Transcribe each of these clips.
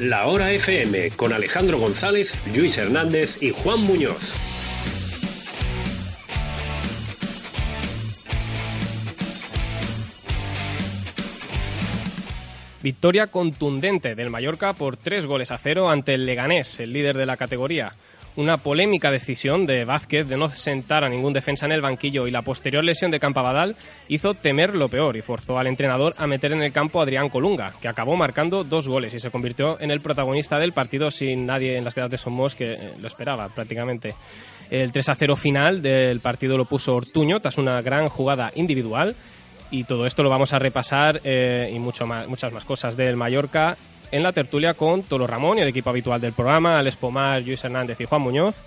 La Hora FM con Alejandro González, Luis Hernández y Juan Muñoz. Victoria contundente del Mallorca por tres goles a cero ante el Leganés, el líder de la categoría. Una polémica decisión de Vázquez de no sentar a ningún defensa en el banquillo y la posterior lesión de Campabadal hizo temer lo peor y forzó al entrenador a meter en el campo a Adrián Colunga, que acabó marcando dos goles y se convirtió en el protagonista del partido sin nadie en las quedas de Somos que eh, lo esperaba prácticamente. El 3 a 0 final del partido lo puso Ortuño tras una gran jugada individual y todo esto lo vamos a repasar eh, y mucho más, muchas más cosas del Mallorca en la tertulia con Tolo Ramón y el equipo habitual del programa, Alex Pomar, Luis Hernández y Juan Muñoz.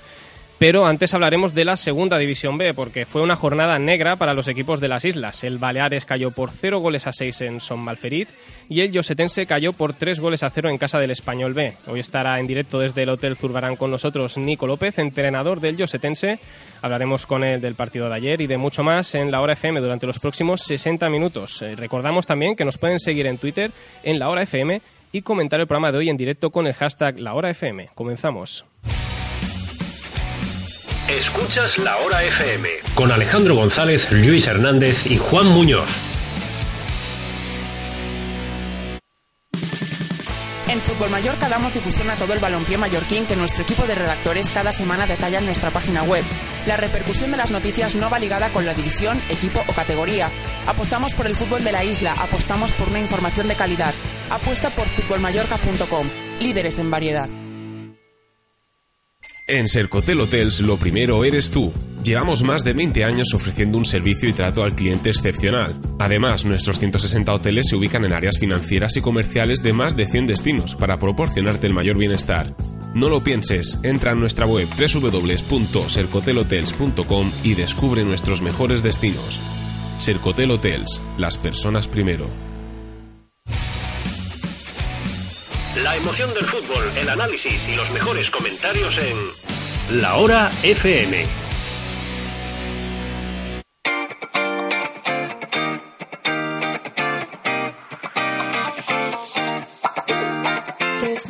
Pero antes hablaremos de la segunda división B, porque fue una jornada negra para los equipos de las islas. El Baleares cayó por 0 goles a 6 en Son Malferit y el Yosetense cayó por 3 goles a 0 en casa del Español B. Hoy estará en directo desde el Hotel Zurbarán con nosotros Nico López, entrenador del Yosetense. Hablaremos con él del partido de ayer y de mucho más en la hora FM durante los próximos 60 minutos. Eh, recordamos también que nos pueden seguir en Twitter en la hora FM y comentar el programa de hoy en directo con el hashtag La Hora FM. Comenzamos. Escuchas La Hora FM con Alejandro González, Luis Hernández y Juan Muñoz. En Fútbol Mallorca damos difusión a todo el balompié mallorquín que nuestro equipo de redactores cada semana detalla en nuestra página web. La repercusión de las noticias no va ligada con la división, equipo o categoría. Apostamos por el fútbol de la isla, apostamos por una información de calidad. Apuesta por futbolmallorca.com, líderes en variedad. En Sercotel Hotels lo primero eres tú. Llevamos más de 20 años ofreciendo un servicio y trato al cliente excepcional. Además, nuestros 160 hoteles se ubican en áreas financieras y comerciales de más de 100 destinos para proporcionarte el mayor bienestar. No lo pienses, entra en nuestra web www.sercotelhotels.com y descubre nuestros mejores destinos. Sercotel Hotels, las personas primero. La emoción del fútbol, el análisis y los mejores comentarios en La Hora FM. There's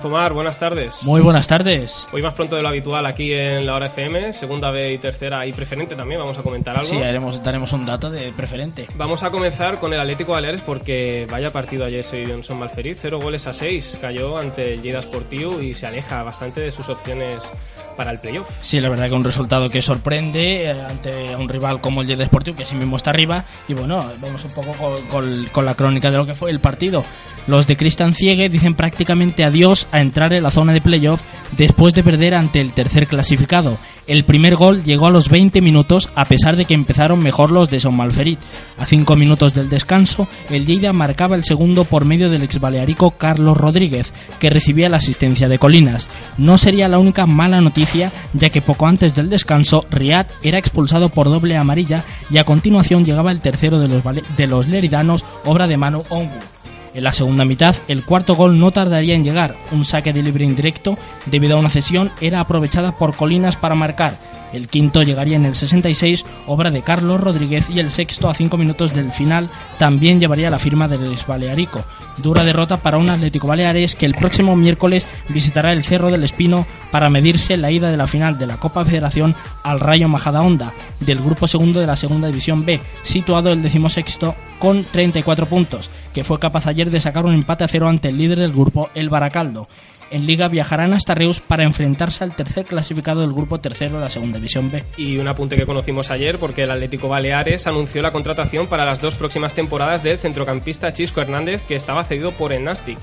Pomar, buenas tardes. Muy buenas tardes. Hoy más pronto de lo habitual aquí en la hora FM, segunda B y tercera y preferente también, vamos a comentar algo. Sí, haremos, daremos un dato de preferente. Vamos a comenzar con el Atlético Baleares porque vaya partido ayer se dio en Son Malferiz, cero goles a seis, cayó ante el Lleida Sportiu y se aleja bastante de sus opciones para el playoff. Sí, la verdad que un resultado que sorprende eh, ante un rival como el Lleida Sportiu, que sí mismo está arriba. Y bueno, vamos un poco con, con- con la crónica de lo que fue el partido. Los de Cristian Ciegue dicen prácticamente adiós a entrar en la zona de playoff después de perder ante el tercer clasificado. El primer gol llegó a los 20 minutos a pesar de que empezaron mejor los de Son Malferit. A 5 minutos del descanso, el Lleida marcaba el segundo por medio del ex balearico Carlos Rodríguez, que recibía la asistencia de Colinas. No sería la única mala noticia, ya que poco antes del descanso, Riad era expulsado por doble amarilla y a continuación llegaba el tercero de los, de los leridanos, obra de Manu Ongu. En la segunda mitad, el cuarto gol no tardaría en llegar. Un saque de libre indirecto, debido a una cesión, era aprovechada por Colinas para marcar. El quinto llegaría en el 66, obra de Carlos Rodríguez, y el sexto, a cinco minutos del final, también llevaría la firma del Balearico. Dura derrota para un Atlético Baleares que el próximo miércoles visitará el Cerro del Espino para medirse la ida de la final de la Copa Federación al Rayo Majadahonda, del grupo segundo de la Segunda División B, situado el decimosexto con 34 puntos, que fue capaz ayer de sacar un empate a cero ante el líder del grupo, el Baracaldo. En Liga viajarán hasta Reus para enfrentarse al tercer clasificado del grupo tercero de la segunda división B. Y un apunte que conocimos ayer porque el Atlético Baleares anunció la contratación para las dos próximas temporadas del centrocampista Chisco Hernández que estaba cedido por el Nastic.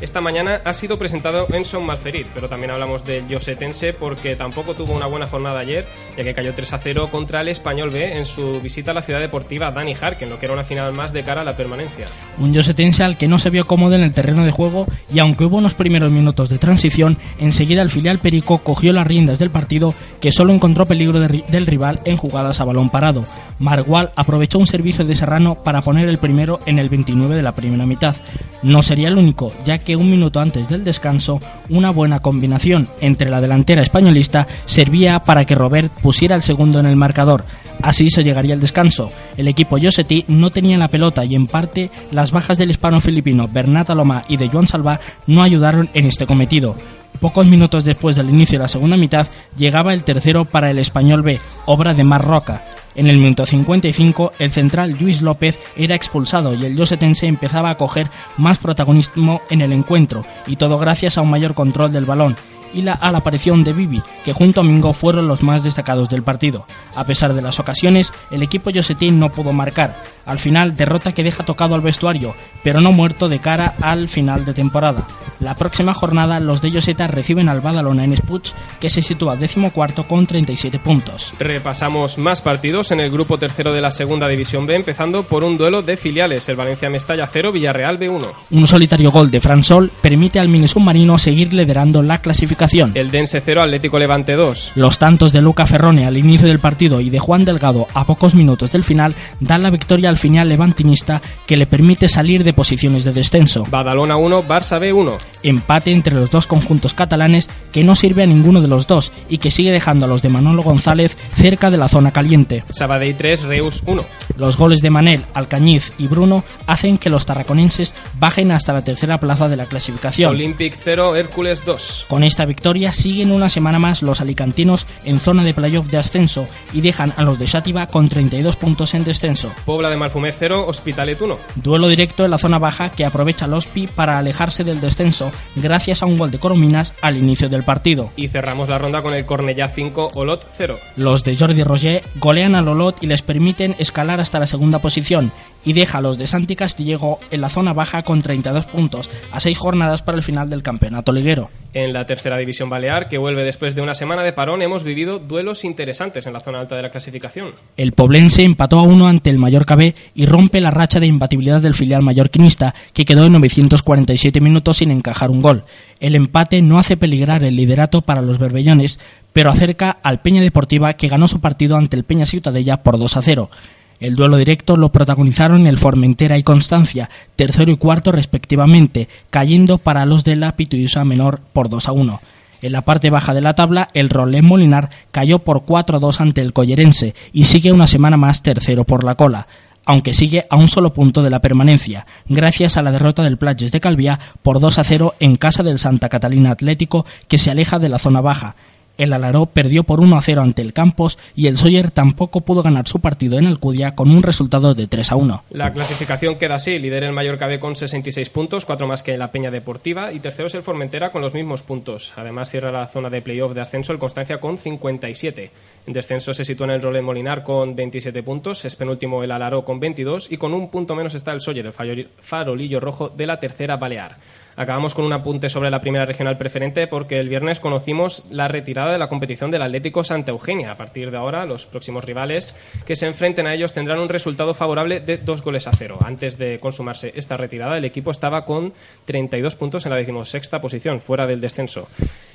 Esta mañana ha sido presentado Enson Malferit, pero también hablamos del Josetense porque tampoco tuvo una buena jornada ayer, ya que cayó 3 a 0 contra el Español B en su visita a la ciudad deportiva Dani Harken, lo que era una final más de cara a la permanencia. Un Josetense al que no se vio cómodo en el terreno de juego y aunque hubo unos primeros minutos de transición, enseguida el filial Perico cogió las riendas del partido que solo encontró peligro del rival en jugadas a balón parado. Margual aprovechó un servicio de Serrano para poner el primero en el 29 de la primera mitad. No sería el único, ya que un minuto antes del descanso, una buena combinación entre la delantera españolista servía para que Robert pusiera el segundo en el marcador. Así se llegaría al descanso. El equipo Yosetí no tenía la pelota y en parte las bajas del hispano-filipino Bernat Alomá y de Joan Salva no ayudaron en este cometido. Pocos minutos después del inicio de la segunda mitad llegaba el tercero para el español B, obra de Mar Roca. En el minuto 55, el central Luis López era expulsado y el Yosetense empezaba a coger más protagonismo en el encuentro, y todo gracias a un mayor control del balón y la, a la aparición de Bibi, que junto a Mingo fueron los más destacados del partido. A pesar de las ocasiones, el equipo Yosetín no pudo marcar. Al final, derrota que deja tocado al vestuario, pero no muerto de cara al final de temporada. La próxima jornada, los de Yoseta reciben al Badalona en Spuch, que se sitúa decimocuarto con 37 puntos. Repasamos más partidos en el grupo tercero de la segunda división B, empezando por un duelo de filiales, el Valencia Mestalla 0, Villarreal B1. Un solitario gol de Fransol permite al mini submarino seguir liderando la clasificación. El Dense 0, Atlético Levante 2. Los tantos de Luca Ferrone al inicio del partido y de Juan Delgado a pocos minutos del final dan la victoria al final levantinista que le permite salir de posiciones de descenso. Badalona 1, Barça B1. Empate entre los dos conjuntos catalanes que no sirve a ninguno de los dos y que sigue dejando a los de Manolo González cerca de la zona caliente. Sabadell 3, Reus 1. Los goles de Manel, Alcañiz y Bruno hacen que los tarraconenses bajen hasta la tercera plaza de la clasificación. Olympic 0, Hércules 2. Con esta victoria siguen una semana más los alicantinos en zona de playoff de ascenso y dejan a los de Xàtiva con 32 puntos en descenso. Pobla de Malfumet 0, Hospitalet 1. Duelo directo en la zona baja que aprovecha Lospi para alejarse del descenso gracias a un gol de Corominas al inicio del partido. Y cerramos la ronda con el Cornellá 5, Olot 0. Los de Jordi Roger golean al Olot y les permiten escalar hasta la segunda posición y deja a los de Santi Castillejo en la zona baja con 32 puntos a 6 jornadas para el final del campeonato liguero. En la tercera división balear, que vuelve después de una semana de parón, hemos vivido duelos interesantes en la zona alta de la clasificación. El Poblense empató a uno ante el Mallorca B y rompe la racha de imbatibilidad del filial mallorquinista, que quedó en 947 minutos sin encajar un gol. El empate no hace peligrar el liderato para los berbellones, pero acerca al Peña Deportiva, que ganó su partido ante el Peña Ciutadella por 2 a 0. El duelo directo lo protagonizaron el Formentera y Constancia, tercero y cuarto respectivamente, cayendo para los de la Pituyosa Menor por 2 a 1. En la parte baja de la tabla, el Rolén Molinar cayó por 4-2 ante el Collerense y sigue una semana más tercero por la cola, aunque sigue a un solo punto de la permanencia, gracias a la derrota del Platges de Calviá por 2-0 en casa del Santa Catalina Atlético, que se aleja de la zona baja. El Alaró perdió por 1 a 0 ante el Campos y el Sawyer tampoco pudo ganar su partido en Alcudia con un resultado de 3 a 1. La clasificación queda así, líder el Mallorca B con 66 puntos, cuatro más que la Peña Deportiva, y tercero es el Formentera con los mismos puntos. Además cierra la zona de playoff de ascenso el Constancia con 57. En descenso se sitúa en el Rolén Molinar con 27 puntos, es penúltimo el Alaró con 22 y con un punto menos está el Sawyer, el farolillo rojo de la tercera Balear. Acabamos con un apunte sobre la primera regional preferente porque el viernes conocimos la retirada de la competición del Atlético Santa Eugenia. A partir de ahora, los próximos rivales que se enfrenten a ellos tendrán un resultado favorable de dos goles a cero. Antes de consumarse esta retirada, el equipo estaba con 32 puntos en la decimosexta posición, fuera del descenso.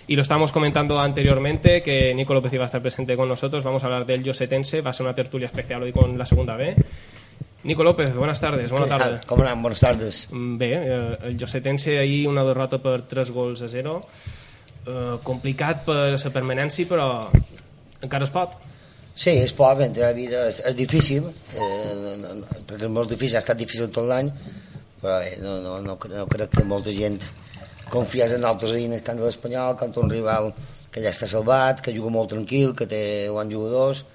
Y lo estábamos comentando anteriormente, que Nico López iba a estar presente con nosotros. Vamos a hablar del Yosetense, va a ser una tertulia especial hoy con la segunda B. Nico López, buenas tardes, bona tarda. Com anem? Bones tardes. Mm, Bé, eh, el Josetense ahir una derrota per 3 gols a 0. Eh, complicat per la permanència, però encara es pot. Sí, es pot, bé, la vida és, és difícil, eh, perquè és molt difícil, ha estat difícil tot l'any, però bé, no, no, no, no crec que molta gent confiés en altres eines que han de l'Espanyol, contra un rival que ja està salvat, que juga molt tranquil, que té bons jugadors,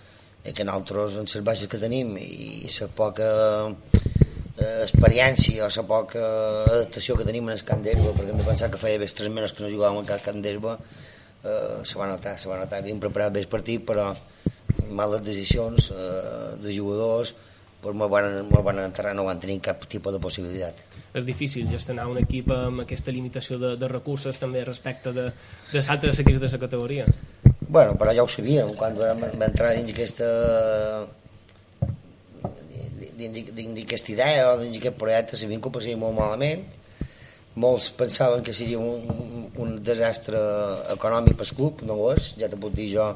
que nosaltres, en les baixes que tenim i la poca eh, experiència o la poca adaptació que tenim en el camp d'herba, perquè hem de pensar que feia tres mesos que no jugàvem al camp d'herba, eh, se va notar, se va notar, havíem preparat bé el partit, però males decisions eh, de jugadors, pues molt van, molt van enterrar, no van tenir cap tipus de possibilitat. És difícil gestionar un equip amb aquesta limitació de, de recursos també respecte de, de altres equips de la categoria. Bueno, però ja ho sabíem, quan vam, entrar dins aquesta dins, d'aquesta idea o dins d'aquest projecte sabíem que ho passaria molt malament molts pensaven que seria un, un desastre econòmic pel club, no ho és, ja te puc dir jo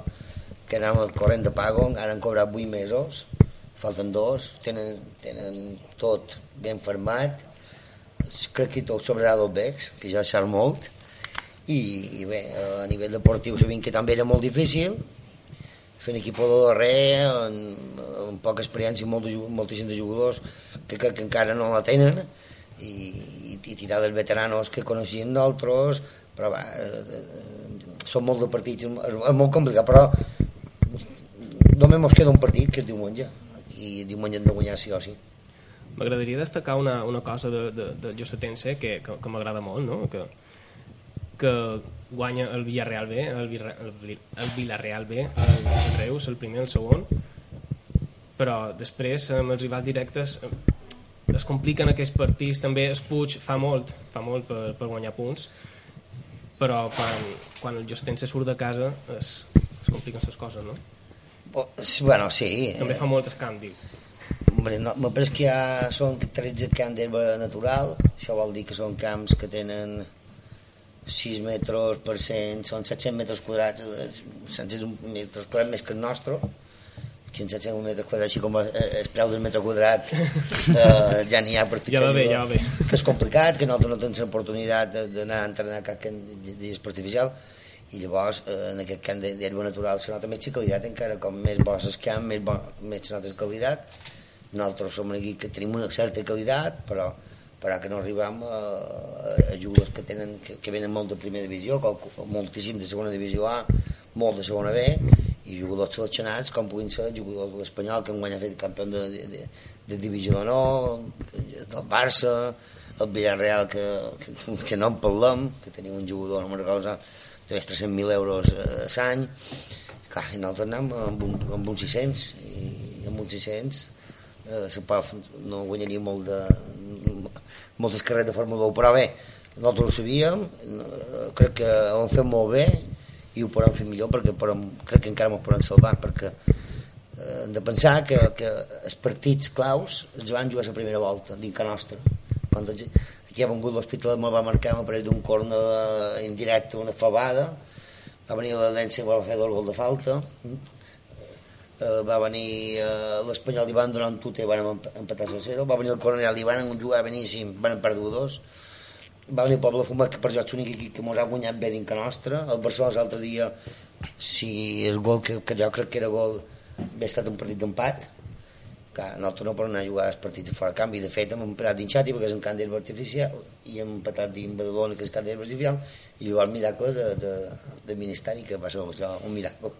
que anem al corrent de pago, ara han cobrat 8 mesos, falten dos, tenen, tenen tot ben fermat, crec que tot sobrarà del Bex, que ja sap molt, i, i bé, a nivell deportiu sabien que també era molt difícil, fent equip de darrer, amb, amb poca experiència, molt de, molta gent de jugadors que, que, que encara no la tenen, i, i, i tirar dels veteranos que coneixien d'altres, però va, eh, eh, són molt de partits, és, molt complicat, però només ens queda un partit, que és diumenge, i diumenge hem de guanyar sí o sí. M'agradaria destacar una, una cosa de, de, de Llosetense que, que, que m'agrada molt, no? que, que guanya el Villarreal B, el, Villarreal, el, el Villarreal B, el, el Reus, el primer, el segon, però després amb els rivals directes eh, es compliquen aquests partits, també es Puig fa molt, fa molt per, per guanyar punts, però quan, quan el Llosetense surt de casa es, es compliquen les coses, no? Oh, sí, Bueno, sí. També fa molt escamp, diu. Hombre, no, me penso que ja són 13 camps d'herba natural, això vol dir que són camps que tenen 6 metres per cent, són 700 metres quadrats, eh, 700 metres quadrats més que el nostre, que en 700 metres quadrats, així com el, el preu del metre quadrat eh, ja n'hi ha per fitxar. Ja va bé, ja va bé. Que és complicat, que nosaltres no tenim l'oportunitat de- d'anar a entrenar cap camp de gespa artificial, i llavors eh, en aquest camp d'herba natural se nota més qualitat encara com més bo és camp més, bo, més se nota qualitat nosaltres som aquí que tenim una certa qualitat però, però que no arribem a, a jugadors que, tenen, que, que venen molt de primera divisió qual- moltíssim de segona divisió A molt de segona B i jugadors seleccionats com puguin ser jugadors de l'Espanyol que enguany ha fet campió de, de, de, divisió d'honor del Barça el Villarreal que, que, que no en parlem que tenim un jugador no me'n recordo de 300.000 euros eh, a l'any. Clar, i nosaltres anem amb un, amb un 600 i amb un 600 eh, se pot, no guanyaria molt de, moltes carreres de Fórmula 1 però bé, nosaltres ho sabíem eh, crec que ho hem fet molt bé i ho podem fer millor perquè podem, crec que encara ens podem salvar perquè eh, hem de pensar que, que els partits claus els van jugar la primera volta dins que nostra quan aquí ha vengut l'Hospital me va marcar a parell d'un corna de, indirecte una fabada va venir la Dència i va fer dos gols de falta eh, va venir eh, l'Espanyol i van donar un tute van emp- empatar a 0 va venir el Coronel i van jugar beníssim van perdre dos. Va venir el Poble Fumat que per jo és l'únic equip que mos ha guanyat bé dins que nostra el Barcelona l'altre dia si el gol que, que jo crec que era gol bé estat un partit d'empat. Clar, nosaltres no podem anar a jugar els partits fora canvi de fet hem empatat dins Xati perquè és un camp d'herba artificial i hem empatat dins Badalona que és camp d'herba artificial i llavors el miracle de, de, de Ministeri que va ser un miracle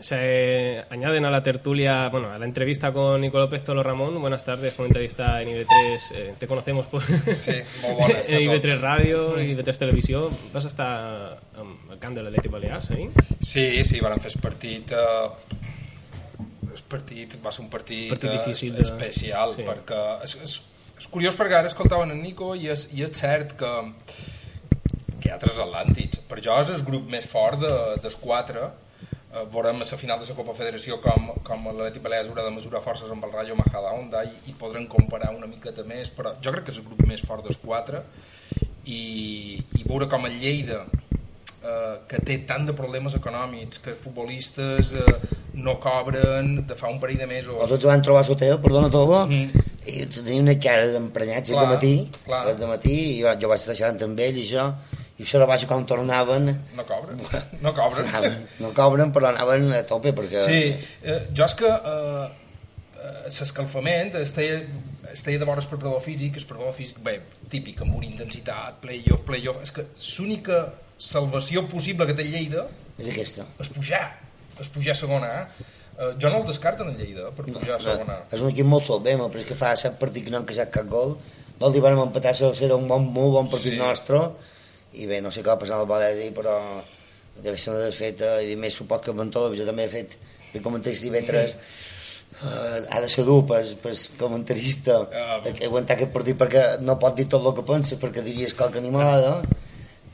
Se añaden a la tertulia, bueno, a la entrevista con Nicolás López Tolo Ramón. Buenas tardes, comentarista en IB3. Eh, te conocemos por Sí, bones en IB3 tots. Ràdio, IB3 Televisió. Vas estar el camp de l'Atlètic Balears, eh? Sí, sí, van fer el partit... Eh, el partit va ser un partit, Partit eh, difícil de- especial, sí. perquè és, és, és curiós perquè ara escoltaven en Nico i és, i és cert que, que hi ha tres atlàntics. Per jo és el grup més fort de, dels quatre. Eh, veurem a la final de la Copa Federació com, com l'Atlètic Balears haurà de mesurar forces amb el Rayo Majadahonda i, i podrem comparar una miqueta més, però jo crec que és el grup més fort dels quatre i, i veure com el Lleida eh, que té tant de problemes econòmics que els futbolistes eh, no cobren de fa un parell de mesos els dos van trobar a l'hotel, perdona tot Mhm. i tenia una cara d'emprenyats Clar, de matí, clar. de matí i jo vaig xerrant amb ell i això i això de baix quan tornaven no cobren no cobren anaven, no cobren però anaven a tope perquè Sí, eh, jo és que eh, eh, l'escalfament es deia, es deia de vora el preparador físic, el preparador físic, bé, típic, amb una intensitat, play-off, play-off, és que l'única salvació possible que té Lleida és aquesta és pujar, és pujar a segona A. Eh, jo no el descarto en el Lleida per pujar a segona. és un equip molt solvent, però és que fa set partits que no han queixat cap gol. Vol dir, vam empatar, serà un bon, molt bon partit sí. nostre, i bé, no sé què va passar al València, però deve ser una desfeta, i més suport que Ventó, jo també he fet de comentarista divendres, eh, ha de ser dur per, per comentarista Ah, uh, aguantar aquest partit perquè no pot dir tot el que pensa perquè diries qualque animalada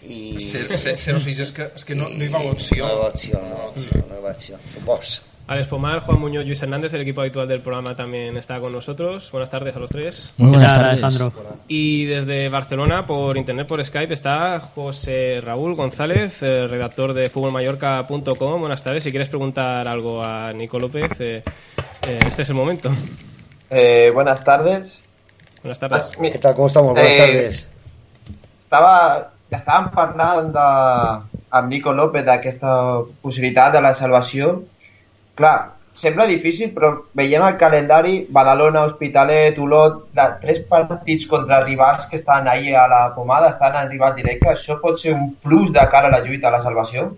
i... 0-6 és que, és que no, no hi va opció. No hi va opció, no, no hi va opció, suposo. Alex Pomar, Juan Muñoz, Luis Hernández, el equipo habitual del programa también está con nosotros. Buenas tardes a los tres. Muy buenas ¿Qué tal, tardes. Alejandro? Y desde Barcelona, por internet, por Skype, está José Raúl González, eh, redactor de futbolmallorca.com. Buenas tardes. Si quieres preguntar algo a Nico López, eh, eh, este es el momento. Eh, buenas tardes. Buenas tardes. Mi- ¿Qué tal? ¿Cómo estamos? Buenas Eh, tardes. Estava, estàvem parlant de, amb Nico López d'aquesta possibilitat de la salvació. Clar, sembla difícil, però veient el calendari, Badalona, Hospitalet, Olot, la, tres partits contra rivals que estan ahí a la pomada, estan en rival directe, això pot ser un plus de cara a la lluita a la salvació?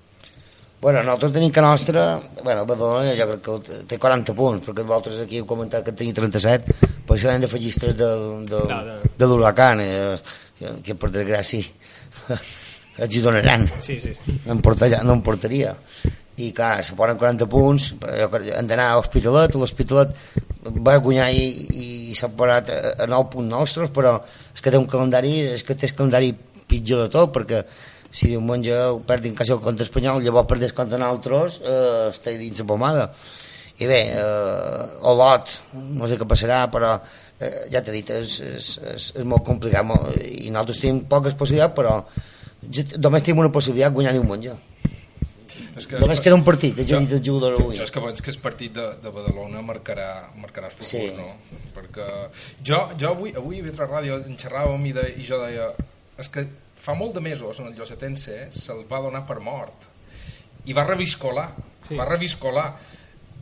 Bueno, nosaltres tenim que nostra... Bueno, Badalona jo crec que té 40 punts, perquè vosaltres aquí heu comentat que tenia 37, per això hem d'afegir tres del, del, Clar, clar. de l'huracan, eh, que, que per desgràcia els hi donaran. Sí, sí. sí. No em, portaria, no em portaria. I clar, se posen 40 punts, han d'anar a l'Hospitalet, l'Hospitalet va guanyar i, i s'ha parat a, a 9 punts nostres, però és que té un calendari, és que té el calendari pitjor de tot, perquè si diumenge ho perdin quasi el contra espanyol, llavors perdés contra nosaltres, eh, està dins la pomada. I bé, eh, Olot, no sé què passarà, però eh, ja t'he dit, és, és, és, és molt complicat, molt, i nosaltres tenim poques possibilitats, però només tenim una possibilitat, guanyar diumenge. És que Només queda un partit, Jo- el dit el jugador avui. Jo és que penso que el partit de, de Badalona marcarà, marcarà el futur, Sí. no? Perquè jo, jo avui, avui a Vetre Ràdio en xerràvem i, de, i jo deia és que fa molt de mesos en el Llosetense se'l va donar per mort i va reviscolar, Sí. va reviscolar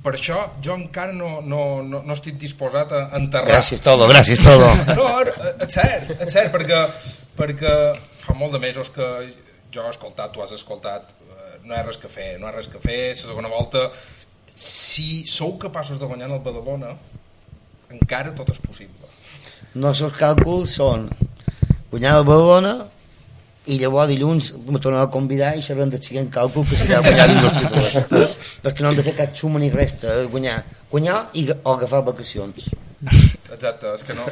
per això jo encara no, no, no, no estic disposat a enterrar Gràcies, todo, gràcies, todo. no, és cert, és cert, perquè, perquè fa molt de mesos que jo he escoltat, tu has escoltat, eh, no hi ha res que fer, no hi ha res que fer, la segona volta, si sou capaços de guanyar en el Badalona, encara tot és possible. Els seus càlculs són guanyar el Badalona i llavors dilluns me tornen a convidar i serem del següent càlcul que serà guanyar dins l'hospital. Perquè no han de fer cap suma ni resta, és guanyar, guanyar i, o agafar vacacions. Exacte, és que no...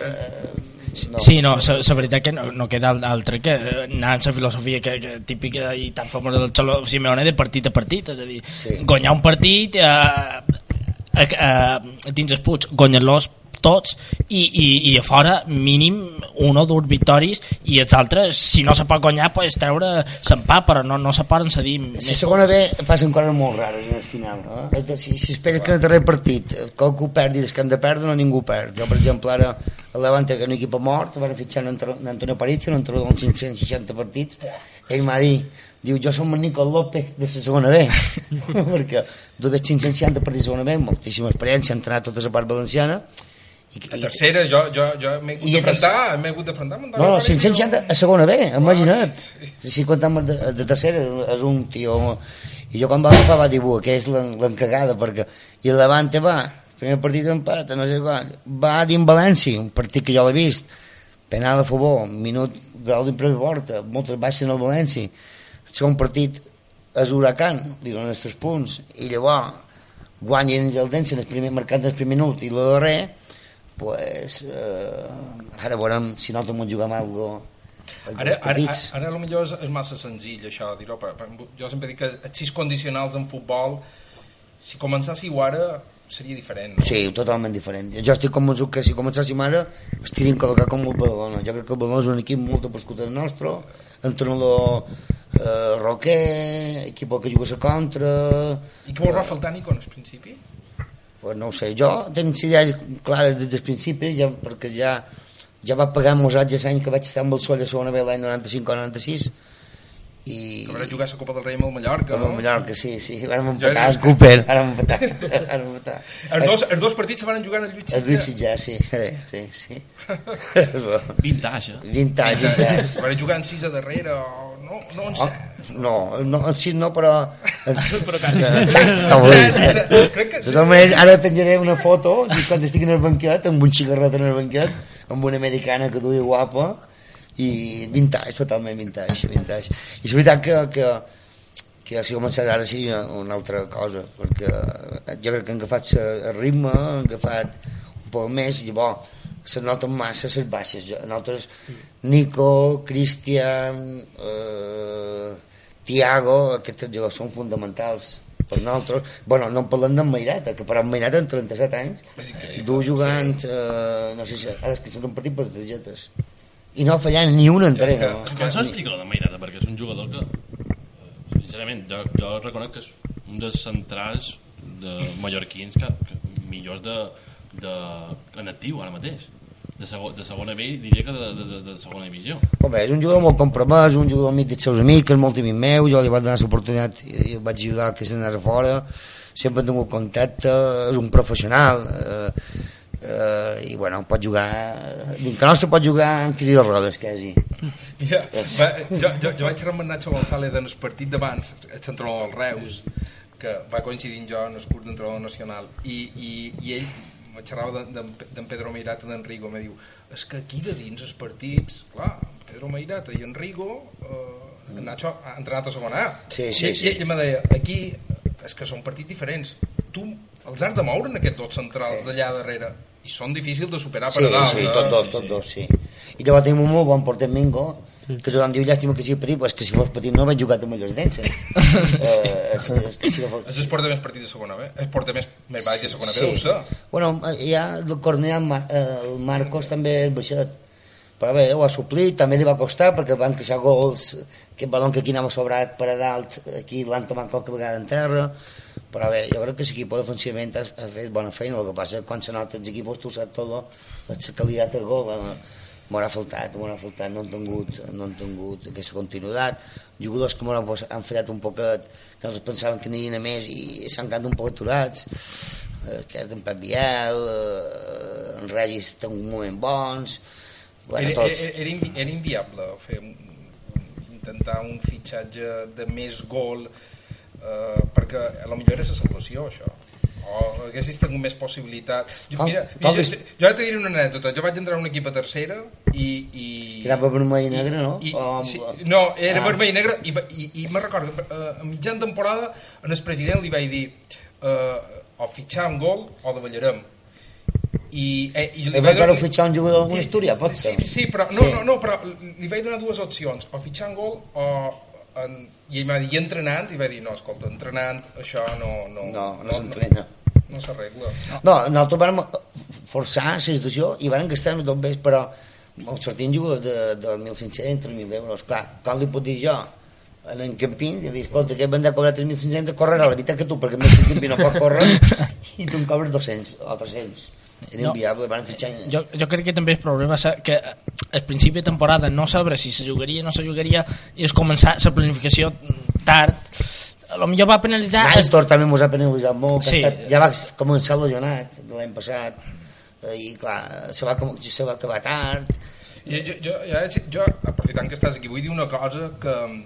No. Sí, no, la la veritat que no, no queda altre que eh, anar en la filosofia que, que típica i tan famosa del Xolo Simeone de partit a partit, és a dir, Sí. guanyar un partit eh, eh, eh, dins els puig, guanyar-los tots i, i, i a fora mínim un o dues victòries i els altres, si no se pot guanyar pues, treure s'empat, però no, no se poden cedir Si segona B passen coses molt rares en el final. No? És de- Si, si esperes que en el darrer partit qualcú perdi des que han de perdre, no ningú perd. Jo, per exemple, ara el Levante, que és un equip mort, van fitxar en Anto- en Antonio Aparicio, un entrenador amb 560 partits, ell m'ha dit, diu, jo som el Nico López de la segona B, perquè tu veig 560 partits de segona B, moltíssima experiència, ha entrenat tota la part valenciana, i, A tercera, jo, jo, jo m'he hagut I a d'afrontar, m'he hagut d'afrontar No, no, Aparicio. 560 a segona B, imagina't. Si comptem de, de tercera, és un tio... I jo quan va agafar va dir, "Buah, que és l'en- l'encagada, perquè... I el Levante va, primer partit d'empat, no sé quan, va dins València, un partit que jo l'he vist, penal de favor, minut, grau d'impressió porta, moltes baixes en el València. El segon partit és Huracan, donen els tres punts, i llavors guanyen el Dense en el primer, marcant el primer minut, i el darrer, pues, eh, ara veurem si nosaltres ens juguem alguna cosa Ara, ara, ara, ara potser és, és massa senzill això de dir-ho, jo sempre dic que els sis condicionals en futbol si començàssiu ara seria diferent no? Sí, totalment diferent. Jo estic convençut que si començàssim ara estiríem col·locat com el Badalona. Jo crec que el Badalona és un equip molt apascut del nostre, entrenador eh, Roquer, equip que juga a contra... i què vos va faltar Nico en el principi? Pues no ho sé, jo tinc idees clares des del principi, ja, perquè ja, ja va pagar molts anys l'any que vaig estar amb el Soll a segona B l'any 95 o 96 i... que haurà jugat la Copa del Rei amb el Mallorca Amb no? el Mallorca, sí, sí, Jo empatar el Cooper, vam empatar, vam empatar. els, dos, els dos partits se van jugar en el Lluís El Lluís Sitjà, sí, eh, sí, sí. 20 anys, eh? 20 anys, 20 anys. van jugar en sis a darrere o- no? no, no en Oh, no, no, sis no, però... Però quasi. Sí, sí, dir. sí. Crec que maneres, ara penjaré una foto i quan estic en el banquet, amb un cigarret en el banquet, amb una americana que duia guapa, i vintage, totalment vintage, vintage. I és veritat que, que, que si començarà ara sí una altra cosa, perquè jo crec que han agafat el ritme, han agafat més, i llavors se noten massa les baixes. Jo- Nosaltres, Nico, Cristian, eh, Tiago, aquests jugadors són fonamentals per nosaltres. Bueno, no en parlem d'en Mairata, que per en Mairata en 37 anys du jugant, eh, no sé si ha descansat un partit per targetes. I no ha fallat ni un entreno. Com s'ho explica lo de Mairata? Perquè és un jugador que, eh, sincerament, jo, jo reconec que és un dels centrals de mallorquins que, que millors de, de, en actiu ara mateix. De, sego, de segona B, diria que de, de, de, de segona divisió. Home, és un jugador molt compromès, un jugador amic dels seus amics, és molt amic meu, jo li vaig donar l'oportunitat i i el vaig ajudar que se n'anés a fora, sempre he tingut contacte, és un professional, eh, eh, i bueno, pot jugar, dins que nostre pot jugar en quedi de rodes, quasi. Ja, va, jo, jo, jo vaig xerrar amb en Nacho González en el partit d'abans, el central del Reus, que va coincidir jo en el curs d'entrenador nacional, i, i, i ell me xerrava de- d'en Pedro Meirata i d'en Rigo, me diu, és que aquí de dins els partits, clar, Pedro Meirata i en Rigo, eh, en Nacho ha entrenat a segona A. Sí, sí, I, sí. I ell me deia, aquí és que són partits diferents, tu els has de moure en aquests dos centrals d'allà darrere, i són difícils de superar per Sí, a dalt. sí, eh? tots dos, tots dos, sí. I llavors tenim un molt bon porter Mingo, que tothom diu, llàstima que sigui petit, pues que si fos petit no vaig jugat amb els dents. Eh? eh, és, és, que si no fos... És el porter més partit de segona B, és porter més, més baix de segona B, Sí. ho sé. Bueno, hi ha el Cornellà, el Mar- eh, el Marcos també és baixet. Però bé, ho ha suplit, també li va costar perquè van queixar gols, aquest balon que aquí anava sobrat per a dalt, aquí l'han tomat qualque vegada en terra, però bé, jo crec que l'equip defensivament ha, ha fet bona feina, el que passa és que quan se nota els equipos tu saps tot, la qualitat del gol, eh, m'haurà faltat, m'haurà faltat, no han tingut, no han tingut aquesta continuïtat, jugadors que m'han han fallat un poquet, que nosaltres pensàvem que anirien a més i s'han quedat un poc aturats, eh, que és d'en Pep Biel, eh, en Regis té un moment bons, bueno, era, tots. era, era, invi era inviable fer un, intentar un fitxatge de més gol eh, perquè a lo millor era la salvació això o haguessis tingut més possibilitat jo, mira, jo, que- jo ara te diré una anècdota jo vaig entrar en un equip a tercera i, i Que era vermell i negre, no? i, O- sí, no, era Ah. vermell i negre i, i, i me recordo eh, a mitjan temporada en el president li vaig dir eh, o fitxar un gol o davallarem i, eh, i Li vaig va donar- fitxar un jugador d'alguna història, pot Sí, ser? sí, però, no, Sí. no, no, però li vaig donar dues opcions, o fitxar un gol o... En, I ell m'ha dit, i entrenant? I va dir, no, escolta, entrenant, això no... No, No, no s'entrena. No, s'arregla. No, nosaltres vam forçar la situació i van gastar tot bé, però el sortint jugadors de, de 1.500, 3.000 euros. Clar, com li puc dir jo? En en Campín, i dir, escolta, aquest vender a cobrar 3.500, correrà la veritat que tu, perquè més Campín no pot córrer, i tu em cobres 200 o 300. Era No. inviable, van fitxar... Jo, jo crec que també el problema és que al principi de temporada no saber si se jugaria o no se jugaria i és començar la planificació tard a lo millor va penalitzar Nàstor també mos ha penalitzat molt, Sí. ha estat, ja va començar lesionat l'any passat, eh, i clar, se va, com- se va acabar tard, I jo, jo, jo, jo, aprofitant que estàs aquí, vull dir una cosa que eh,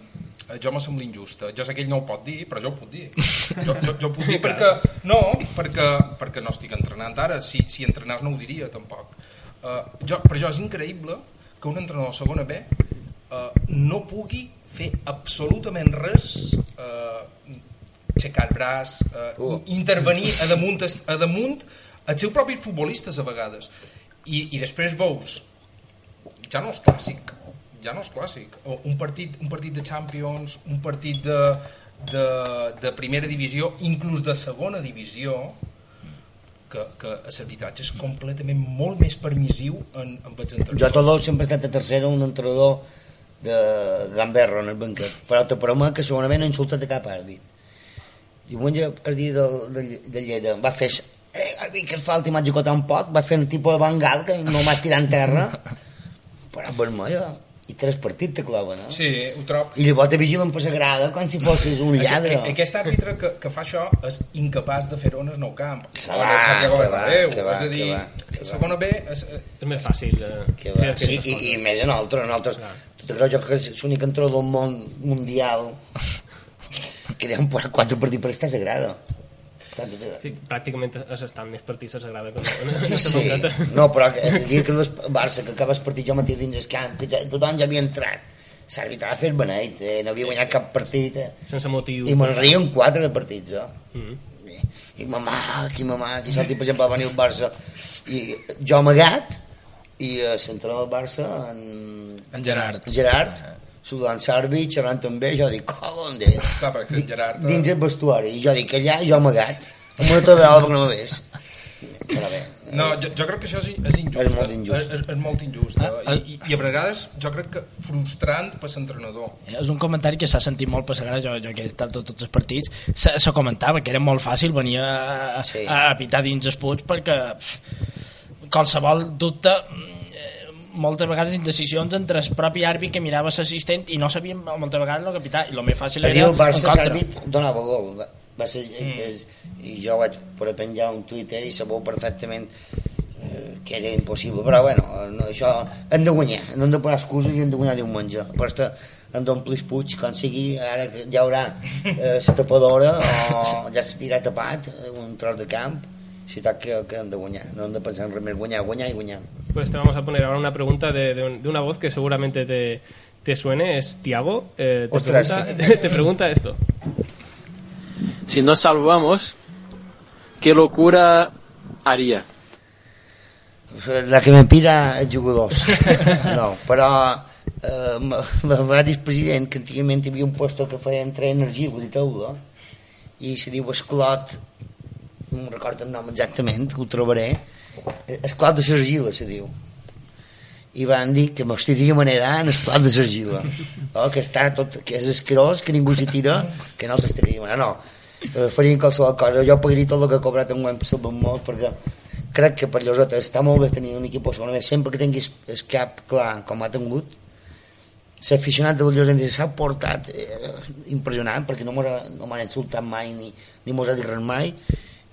jo me sembla injusta. Jo sé que ell no ho pot dir, però jo ho puc dir. Jo, jo, jo ho puc dir perquè... No, perquè, perquè no estic entrenant ara. Si, si entrenàs no ho diria, tampoc. Uh, jo, per jo és increïble que un entrenador de segona B uh, no pugui fer absolutament res uh, aixecar el braç, uh, Uh. intervenir a damunt, a damunt els seus propis futbolistes a vegades. I, i després veus ja no és clàssic ja no és clàssic un partit, un partit de Champions un partit de, de, de primera divisió inclús de segona divisió que, que l'arbitratge és completament molt més permissiu en, en els Jo entrenadors Toló sempre he estat a tercera un entrenador de Gamberro en el banquet, però te promet que segurament ha insultat a cap àrbit. I un dia el dia del, del, de Lleida va fer eh, àrbit, que falta i m'ha un poc, va fer un tipus de bangal que no m'ha tirat en terra, però vermella. I tres partits te claven, eh? Sí, ho trob. I llavors te vigilen per la grada com si fossis un lladre. Aquest, aquest àrbitre que, que fa això és incapaç de fer-ho en el nou camp. Que va, que va, que va, és a dir, que va, que va. segona B és, És més fàcil. Eh, Que fer va, sí, aquestes i, coses. i més en altres, en altres. Tu te creus jo que és l'únic entrenador del món mundial que li han posat quatre partits per estar a Sagrada. Sí, pràcticament es estan més partits a Sagrada que no. en Sí, aquesta no, però que- el dia que el Barça que acaba el partit jo mateix dins el camp, que ja, tothom ja havia entrat, s'arbitrava a fer beneit, eh, no havia guanyat cap partit, eh. Sense motiu. i me'n reien quatre de partits, eh. Mm. I mamà, aquí mamà, aquí salti, per exemple, va venir el Barça, i jo amagat, i eh, l'entrenador del Barça, en, En Gerard. Gerard, sudant sarbi, xerrant també, jo dic, cago en Déu. Clar, perquè en Gerard... eh, Dins el vestuari, i jo dic, allà, jo amagat, amb una taberola perquè no me ves. Però bé, No, jo, jo crec que això és, és injust. És molt injust. És, és, és molt injust. Ah, eh? I, i, I a vegades jo crec que frustrant per l'entrenador. És un comentari que s'ha sentit molt per Sagrada, jo, jo que he estat a tots els partits, se, se comentava que era molt fàcil venir a, Sí. a, a pitar dins els puig perquè pff, qualsevol dubte eh, moltes vegades indecisions entre el propi àrbit que mirava l'assistent i no sabien moltes vegades el que pitar i el més fàcil era el en Barça l'àrbit donava gol. Va, va ser, mm. és, i jo vaig poder penjar un Twitter i sabeu perfectament eh, que era impossible. Però bueno, no, això hem de guanyar. No hem de posar excuses i hem de guanyar diumenge però està hem d'omplir el puig quan sigui ara que ja haurà eh, la tapadora o ja s'anirà tapat eh, un tros de camp si tal que, que hem de guanyar no de pensar en més, guanyar, guanyar i guanyar Pues te vamos a poner ahora una pregunta de, de de una voz que seguramente te, te suene. Es Tiago. Eh, te, Ostras, pregunta, te pregunta esto. Si nos salvamos, ¿qué locura haría? la que me pida els jugadors no, però eh, m- me va dir el president que antigament hi havia un puesto que feia entre energies i teula i se diu Esclot no recordo el nom exactament ho trobaré. Eh, Esclot de Sergila se diu. I van dir que mos tiraríem en Esclot de Sergila. Oh, que està tot, que és esquerós que ningú s'hi tira que no s'estaríem a nedar no, eh, farien qualsevol cosa. Jo pagaria tot el que he cobrat en guany per salvar molt perquè crec que per Lloseta està molt bé tenir un equip a segona B, sempre que tinguis el cap clar com ha tingut l'aficionat del Lloseta s'ha portat eh, impressionant perquè no m'ha no m'han insultat mai ni, ni mos ha dit res mai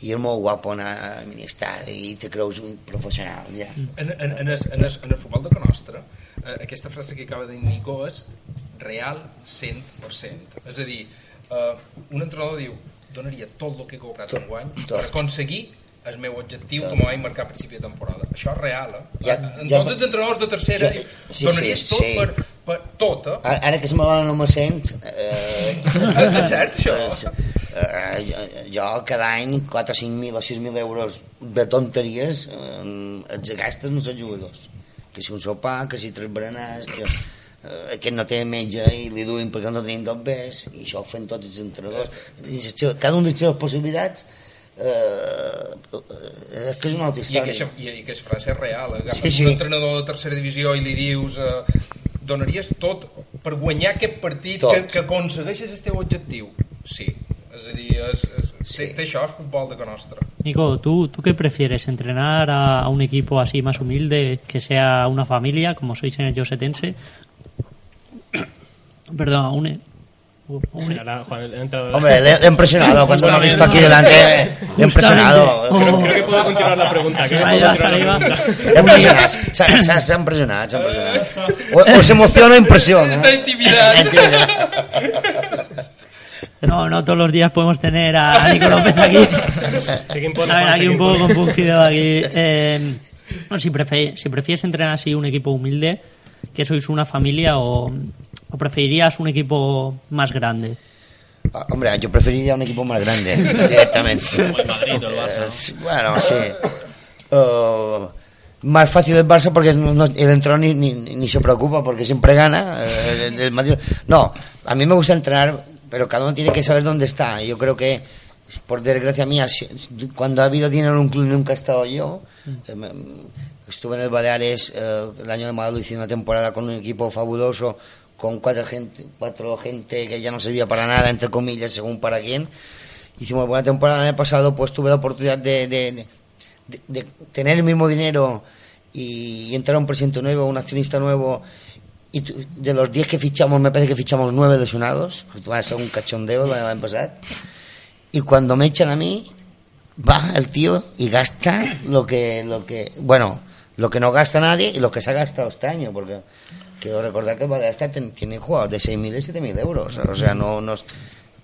i és molt guapo anar a ministar i te creus un professional ja. En, en, en, el, en, el, en el futbol de que nostre, eh, aquesta frase que acaba de dir Nico és real 100%. És a dir, eh, un entrenador diu donaria tot el que he cobrat en guany tot. per aconseguir el meu objectiu Tot. que m'ho vaig marcar a principi de temporada. Això és real, eh? Ja- en ja- tots els entrenadors de tercera Ja- diu, sí, donaries sí, tot sí. per, per tot, eh? Ara, ara que se me no me sent eh, És cert, això? eh, jo, jo cada any 4 o 5.000 o 6.000 euros de tonteries eh, els gastes no són jugadors que si un sopar, que si tres berenars que eh, aquest no té metge i li duim perquè no tenim dos bes i això ho fan tots els entrenadors I cada un de les seves possibilitats eh, eh, és que és una altra I història aquesta, i, i aquesta frase és real. Agafes Sí, sí. un entrenador de tercera divisió i li dius eh, donaries tot per guanyar aquest partit Tot. que, que aconsegueixes el teu objectiu. Sí. És a dir, és, és, sí. té, això és futbol de que nostre. Nico, ¿tú, ¿tú qué prefieres? ¿Entrenar a, a un equipo así más humilde, que sea una familia, como sois en el Josetense? Perdón, a un... Hombre, le, le he impresionado cuando lo he visto aquí delante. Le he impresionado. Creo, creo que puedo continuar la pregunta. Le he impresionado. O, o s'emociona o impresiona. Està intimidat. Intimidat. No, no todos los días podemos tener a Nico López aquí. A ver, aquí un poco compungido aquí. Eh, no, si, prefe- si prefieres entrenar así un equipo humilde, que sois una familia, o, o preferirías un equipo más grande. Ah, Hombre, yo preferiría un equipo más grande, directamente. Como el Madrid o el Barça, Eh, Bueno, sí. Eh, más fácil el Barça porque no- el entrenador ni, ni, ni se preocupa porque siempre gana. eh, el- el Madrid- no, a mí me gusta entrenar, pero cada uno tiene que saber dónde está. Yo creo que, por desgracia mía, cuando ha habido dinero en un club nunca he estado yo. Estuve en el Baleares eh, el año de Madrid, hice una temporada con un equipo fabuloso, con cuatro gente, cuatro gente que ya no servía para nada, entre comillas, según para quién. Hicimos buena temporada el año pasado, pues tuve la oportunidad de, de- de- de tener el mismo dinero y, y entrar a un presidente nuevo, un accionista nuevo y tu- de los 10 que fichamos, me parece que fichamos 9 lesionados, porque va a ser un cachondeo el año pasado. Y cuando me echan a mí, va el tío y gasta lo que, lo que, bueno, lo que no gasta nadie y lo que se ha gastado este año, porque quiero recordar que Baleares ten- tiene jugadores de 6.000 y 7.000 euros, o sea, no, no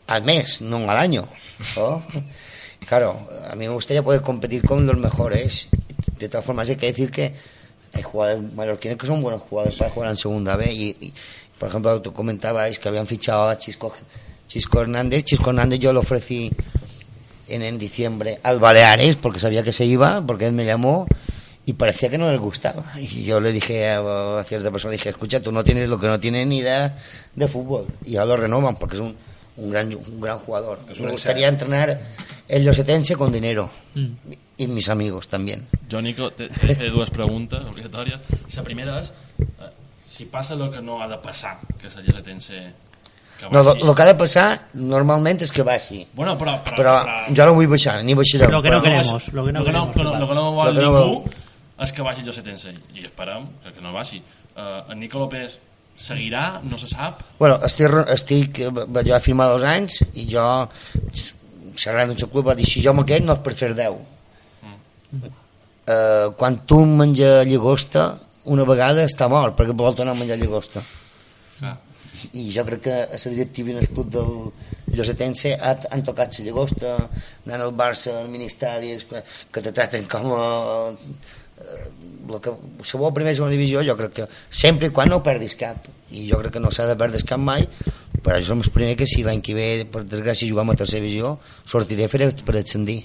al mes, no al año. ¿no? Claro, a mí me gustaría poder competir con los mejores. De todas formas, hay que decir que hay jugadores mallorquines que son buenos jugadores para jugar en segunda B. Y, y, por ejemplo, tú comentabais que habían fichado a Chisco, Chisco Hernández. Chisco Hernández yo lo ofrecí en, en diciembre al Baleares porque sabía que se iba, porque él me llamó y parecía que no les gustaba. Y yo le dije a, a cierta persona, dije, escucha, tú no tienes lo que no tienes ni idea de fútbol. Y ahora lo renovan porque es un, un, gran, un gran jugador. Es me gustaría entrenar el Llosetense con dinero. Y mis amigos también. Jo, Nico, te, te fer dues preguntes obligatòries. La primera és eh, si passa el que no ha de passar, que seria la tense que No, lo, que ha de passar normalment és que baixi. Bueno, però, però, Però jo no vull baixar, ni baixaré. Lo que no però- queremos, lo que no Lo que no, queremos, que no, lo que no Lo vol que no ningú vol. és que baixi José Tense i esperem que, que no baixi uh, en Nico López seguirà, no se sap Bueno, estic, estic, eh, jo he firmat dos anys i jo, xerrant d'un club, va dir, si jo me quedo no és per fer 10. Eh, quan tu menges llagosta, una vegada està mort, perquè vol tornar a menjar llagosta. Clar. I jo crec que a la directiva el club del Llosetense ha, han tocat la llagosta, anant al Barça, al ministadis, que, que te traten com a... Eh, lo que, si vol primer segona divisió jo crec que sempre i quan no perdis cap. I jo crec que no s'ha de perdre cap mai però jo som el primer que si l'any que ve per desgràcia juguem a tercera divisió sortiré per, per ascendir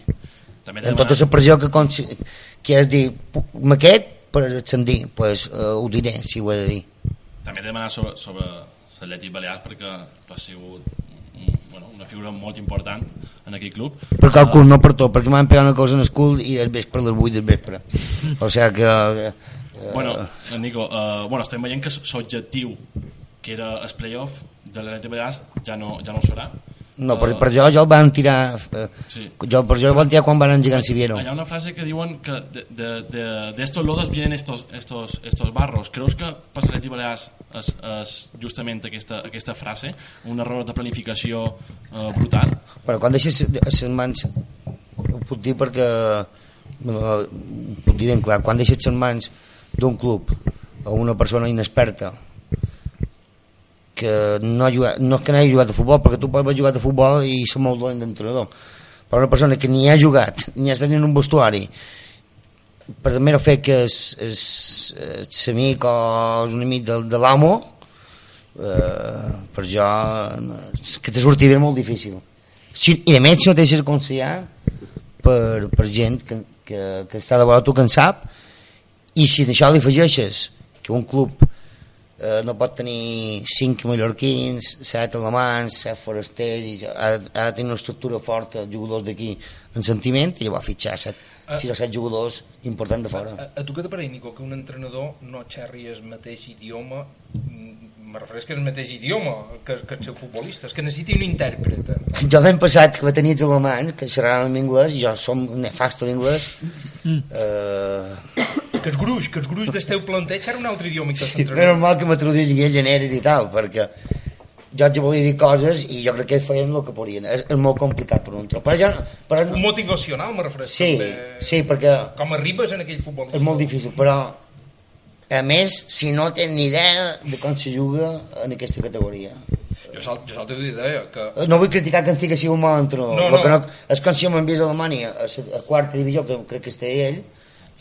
També en tota la pressió que, que és dir m'aquest per ascendir pues, eh, ho diré si ho he de dir. També he de demanar sobre, sobre l'Atlètic Balears perquè tu has sigut bueno, una figura molt important en aquell club per càlcul, no per tot, perquè m'han pegat una cosa en el cul i el vespre a les 8 del vespre. O sigui que... Eh, Bueno, eh, Nico, eh, bueno, estem veient que l'objectiu que era el playoff de l'Atlètic Balears ja no, ja no serà no, per, per jo, jo el van tirar... Eh, Sí. jo, per jo el van tirar quan van engegar en Siviero. Hay una frase que diuen que de, de, de, de estos lodos vienen estos, estos, estos barros. Creus que per l'Atlètic Balears és, és justament aquesta, aquesta frase un error de planificació eh, brutal? Bueno, quan deixes les mans... Ho puc dir perquè... No, ho puc dir ben clar. Quan deixes les mans d'un club o una persona inexperta que no, ha jugat, no és que no hagi jugat a futbol, perquè tu pots haver jugat a futbol i ser molt dolent d'entrenador. Però una persona que ni ha jugat, ni ha estat en un vestuari, per el mero fet que és, és, és amic o és un amic de, de l'amo, eh, per jo que te surti bé molt difícil. Si, I a més si no t'has aconsellar per, per gent que, que, que està de vora tu que en sap i si d'això li afegeixes que un club eh, no pot tenir 5 mallorquins, 7 alemans, 7 forasters, i ha, ha de tenir una estructura forta, jugadors d'aquí en sentiment, i llavors fitxar 7, Ah. 6 o 7 jugadors importants de fora. A, a tu què t'apareix, Nico, que un entrenador no xerri el mateix idioma mm, me refereix que el mateix idioma que, que el seu futbolista, és que necessiti un intèrpret Jo l'any passat que tenia els alemans que xerraven en anglès i jo som nefasto d'inglès eh, que els gruix, que els gruix del teu planteig era un altre idioma que és normal que traduïssin ell generis i tal perquè jo els volia dir coses i jo crec que ells feien el que podien. És, és molt complicat per un tro però jo, però, un motivacional me refereix sí, també. sí, perquè com arribes en aquell futbolista és molt difícil però a més si no tens ni idea de com se juga en aquesta categoria. Jo sal, jo salto d'idea que no vull criticar que en sigui si un mal entrenador No, que no. no, és com si m'envies a Alemanya a, la- a quarta divisió que crec que està ell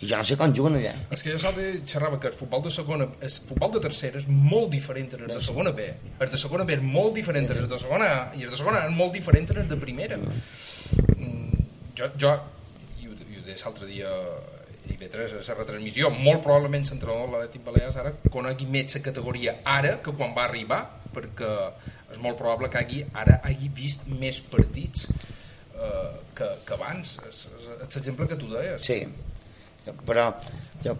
i jo no sé com juguen allà. És que jo salto xerrava que el futbol de segona el futbol de tercera és molt diferent del de segona B. El de segona B és molt diferent del de segona A i el de segona A és molt diferent del de primera. Mm, jo, jo i ho, i ho deia l'altre dia a IB3 a la retransmissió molt probablement l'entrenador de l'Atlètic Balears ara conegui més la categoria ara que quan va arribar perquè és molt probable que hagi, ara hagi vist més partits eh, que, que abans. És, és, és l'exemple que tu deies. Sí, però jo,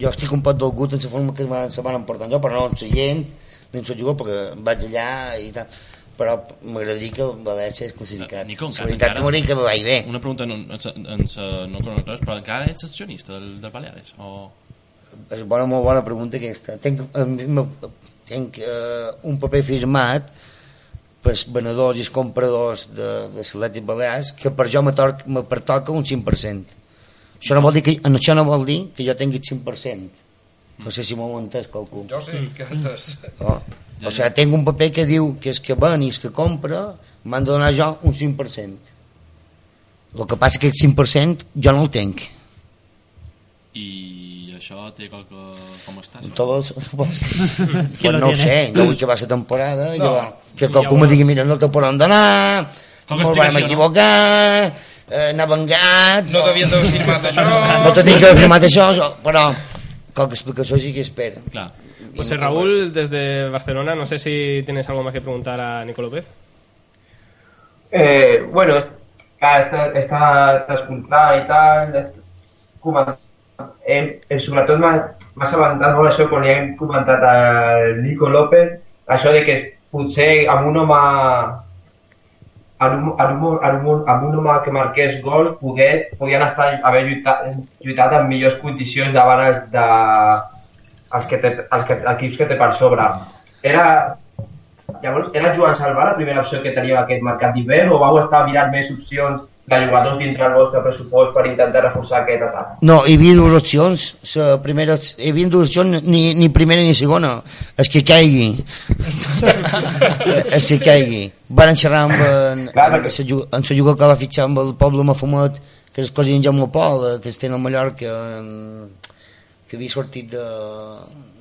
jo estic un poc dolgut en la forma que se van emportant jo, però no en la gent, no en la jugador, perquè vaig allà i tal, però m'agradaria que el València és classificat. Nico, la veritat que m'agradaria que me vagi bé. Una pregunta, no, en, en, en, no res, però encara ets accionista del, del Baleares? O... és bona, molt bona pregunta aquesta. Tenc, tenc eh, un paper firmat pels venedors i els compradors de, de l'Atlètic Balears que per jo me, tor me pertoca un 5%. Això no vol dir que, això no vol dir que jo tingui el 5%. No sé si m'ho entès qualcú. Jo sí, que antes... No. O sigui, tinc un paper que diu que és que ven i és que compra m'han de donar jo un 5%. El que passa que el 5% jo no el tinc. I això té qualque... com estàs? Pues, ¿Quién pues lo no ho sé, jo vull que va ser temporada, No. jo, que Ja qualcú ho- me digui, mira, no te podem donar, Com molt vam explicació, no? Eh. No t'havien d'haver firmat això. No t'havien d'haver firmat això, però qualque explicació sí que espera. Clar. Pues eh, Raúl, desde Barcelona, no sé si tienes algo más que preguntar a Nico López. Eh, bueno, està escoltant i tal, comentant. Eh, eh, sobretot m'ha m'ha assabentat molt això quan li hem comentat al Nico López, això de que potser amb un home amb un, home que marqués gols poder, podien estar, haver lluitat, lluitat en millors condicions davant els, de, els, que té, els que, equips que té per sobre. Era, Llavors, era Joan Salvà la primera opció que teníeu aquest mercat d'hivern o vau estar mirant més opcions de jugadors dintre el vostre pressupost per intentar reforçar aquest atac? No, hi havia dues opcions. La primera, hi havia dues opcions, ni, ni primera ni segona. És que caigui. és que caigui. Van xerrar amb, en, amb, la, ju- amb la jugador que va fitxar amb el poble Mafumet, que és cosí en Jaume Pol, eh, que estem a Mallorca, en, que havia sortit de,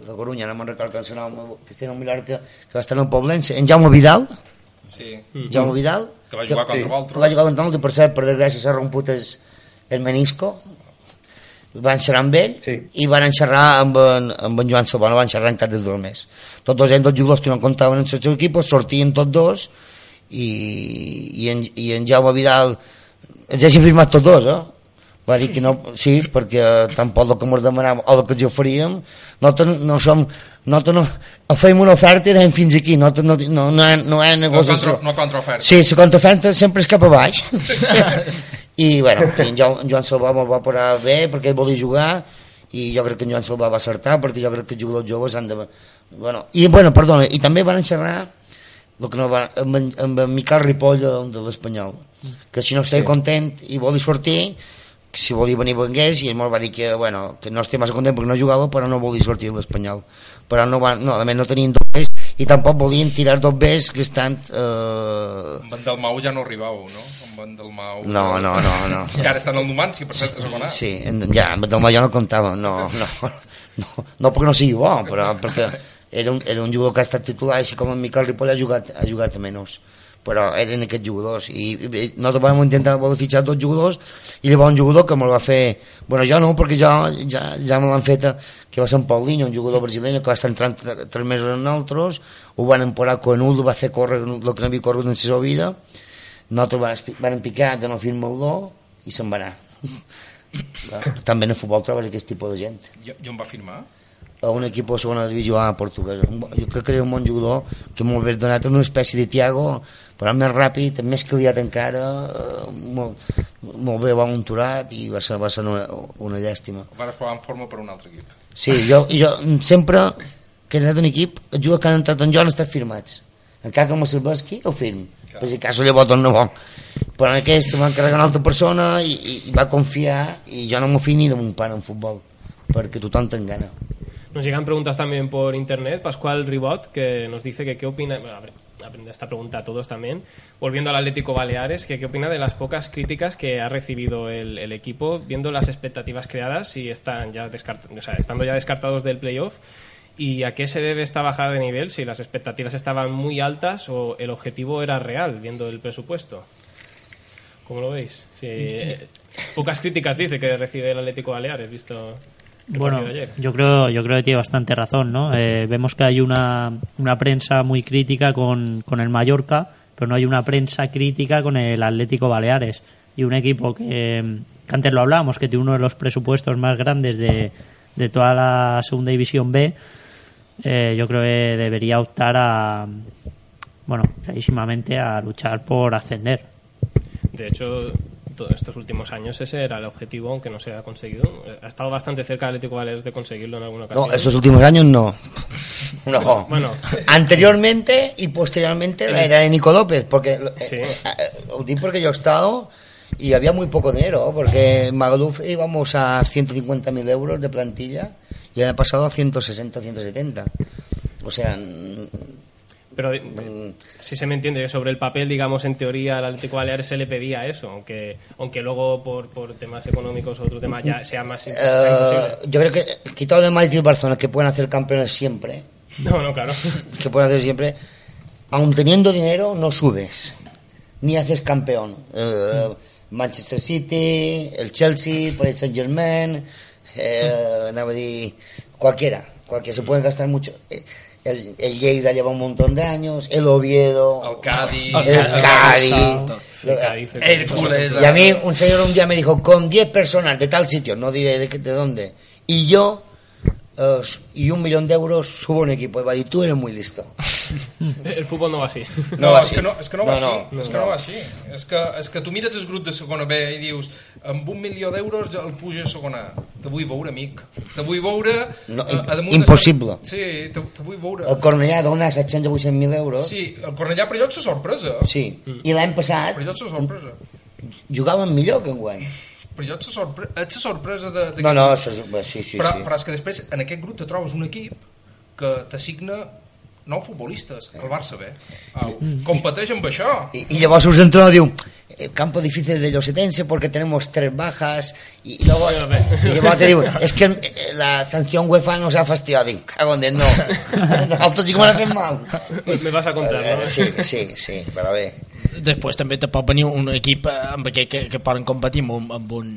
de Corunya, no me'n recordo com se nom, que estem a Mallorca, que va estar en el Poblense, en Jaume Vidal, Sí. Jaume Vidal, Que va jugar contra Valtros. que va jugar contra Valtros, per cert, per desgràcia s'ha romput el, el menisco, van xerrar amb ell sí. i van xerrar amb en, amb en Joan no van xerrar en cap dels dos més. Tots dos eren dos jugadors que no comptaven en el seu equip, sortien tots dos i, i, en, i en Jaume Vidal els hagin firmat tots dos, eh? va dir que no, sí, perquè tampoc el que ens demanàvem o el que ens oferíem nosaltres no som nosaltres no, fem una oferta i anem fins aquí nosaltres no, no, no, hi ha- no hi ha negociació contra- no contraoferta. sí, la contraoferta sempre és cap a baix i bueno, i en Joan, en Joan Salvà me'l va parar bé perquè ell volia jugar i jo crec que en Joan Salvà va acertar perquè jo crec que els jugadors joves han de... Bueno, i bueno, perdona, i també van xerrar el que no va, amb, en, amb en Miquel Ripoll de, de l'Espanyol que si no estava sí. content i volia sortir que si volia venir vengués i ell me'l va dir que, bueno, que no estia massa content perquè no jugava però no volia sortir l'Espanyol però no, van, no, a més no tenien dos bés i tampoc volien tirar dos bés que estan eh, Amb en Dalmau ja no arribàveu, no? Amb en Dalmau... No, no, no, no. Encara estan al Numancia, per cert, a segona. Sí, ja, amb el jo no comptava, no, no, no, no perquè no sigui bo, però perquè era un, era un jugador que ha estat titular, així com en Miquel Ripoll ha jugat, ha jugat menys però eren aquests jugadors. I, i nosaltres vam intentar voler fitxar dos jugadors i llavors un jugador que me'l va fer bueno jo no perquè jo ja, ja me l'han fet que va ser en Paulinho, un jugador brasileño que va estar entrant tre- tres mesos en nosaltres ho van emporar Coenudo, va fer córrer el que no havia corregut en la seva vida nosaltres van, van picar de no firmar-lo i se'n va anar. També en el futbol trobes aquest tipus de gent. I on va firmar? A un equip de segona divisió A portuguesa. Jo crec que era un bon jugador que molt bé donat, una espècie de Tiago, però més ràpid, més caliat encara, eh, molt, molt bé, bon unturat i va ser, va ser una, una llàstima. Van provar en forma per un altre equip. Sí, jo, jo sempre que he anat a un equip, els jugadors que han entrat en jo han estat firmats. Encara que me servesqui, el firm. Per si cas llavors torna bo. Però en aquest se va encarregar una altra persona i, i, i va confiar i jo no m'ho fi ni de mon pare en futbol perquè tothom te'n gana. Nos llegan preguntas también por internet. Pascual Ribot, que nos dice que qué opina. Bueno, aprende esta pregunta a todos también. Volviendo al Atlético Baleares, que qué opina de las pocas críticas que ha recibido el, el equipo, viendo las expectativas creadas y están ya descart- o sea, estando ya descartados del playoff. ¿Y a qué se debe esta bajada de nivel? Si las expectativas estaban muy altas o el objetivo era real, viendo el presupuesto. ¿Cómo lo veis? Sí, eh, pocas críticas dice que recibe el Atlético Baleares, visto Bueno, yo creo, yo creo que tiene bastante razón, ¿no? Eh, vemos que hay una, una prensa muy crítica con, con el Mallorca, pero no hay una prensa crítica con el Atlético Baleares. Y un equipo que, que antes lo hablábamos, que tiene uno de los presupuestos más grandes de, de toda la segunda división B, eh, yo creo que debería optar a, bueno, clarísimamente a luchar por ascender. De hecho, todos estos últimos años ese era el objetivo, aunque no se ha conseguido. Ha estado bastante cerca el Atlético Baleares de conseguirlo en alguna ocasión. No, estos últimos años no. No. Bueno. Anteriormente y posteriormente la era de Nico López, porque eh, Sí. eh, porque yo he estado y había muy poco dinero, porque en Magaluf íbamos a 150.000 euros de plantilla y año pasado a 160, 170. O sea, Pero eh, si se me entiende, sobre el papel, digamos, en teoría, al Atlético Baleares se le pedía eso, aunque aunque luego por, por temas económicos o otro tema ya sea más eh, imposible. yo creo que quitado de Madrid y Barcelona, que pueden hacer campeones siempre, No, no, claro. que pueden hacer siempre, aun teniendo dinero, no subes, ni haces campeón. Eh, Manchester City, el Chelsea, Paris Saint Germain, a dir, cualquiera, cualquiera, se pueden gastar mucho. Eh, El, el Lleida lleva un montón de años, el Oviedo, El Cádiz, el Cádiz, El Cádiz, Hércules, y a mí un señor un día me dijo, con 10 personas de tal sitio, no diré de, qué- de dónde, y yo, eh, y un millón de euros, subo un equipo. Y va a decir, tú eres muy listo. El fútbol no va así. No No, va és així. que no, és que no va No, així. no, és que no. va així. És que, és que tu mires el grup de segona B i dius amb un milió d'euros ja el puja a segona A. Te vull veure, amic. Te vull veure... No, eh, a damunt impossible. De... Sí, te, te vull veure. El Cornellà dona 700 o 800.000 euros. Sí, el Cornellà per allò és sorpresa. Sí. I l'any passat Per allò és sorpresa. jugaven millor que enguany. Per allò és una sorpresa, és la sorpresa de... de No, no, és- sí, sí, però, sí. però és que després en aquest grup te trobes un equip que t'assigna nou futbolistes, el Barça B. Au, competeix amb això. Y, y luego sus entrenador diu, "Eh, campo difícil de Llosetense porque tenemos tres bajas y, y luego y luego te digo, es que eh, la sanción UEFA nos ha fastidiado. Dic, cago en no. Nosotros sí que me la fem mal. Me vas a contar, Eh, no? Sí, sí, sí, però bé. Després també te pot venir un equip eh, amb que, que, que poden competir amb un, amb un,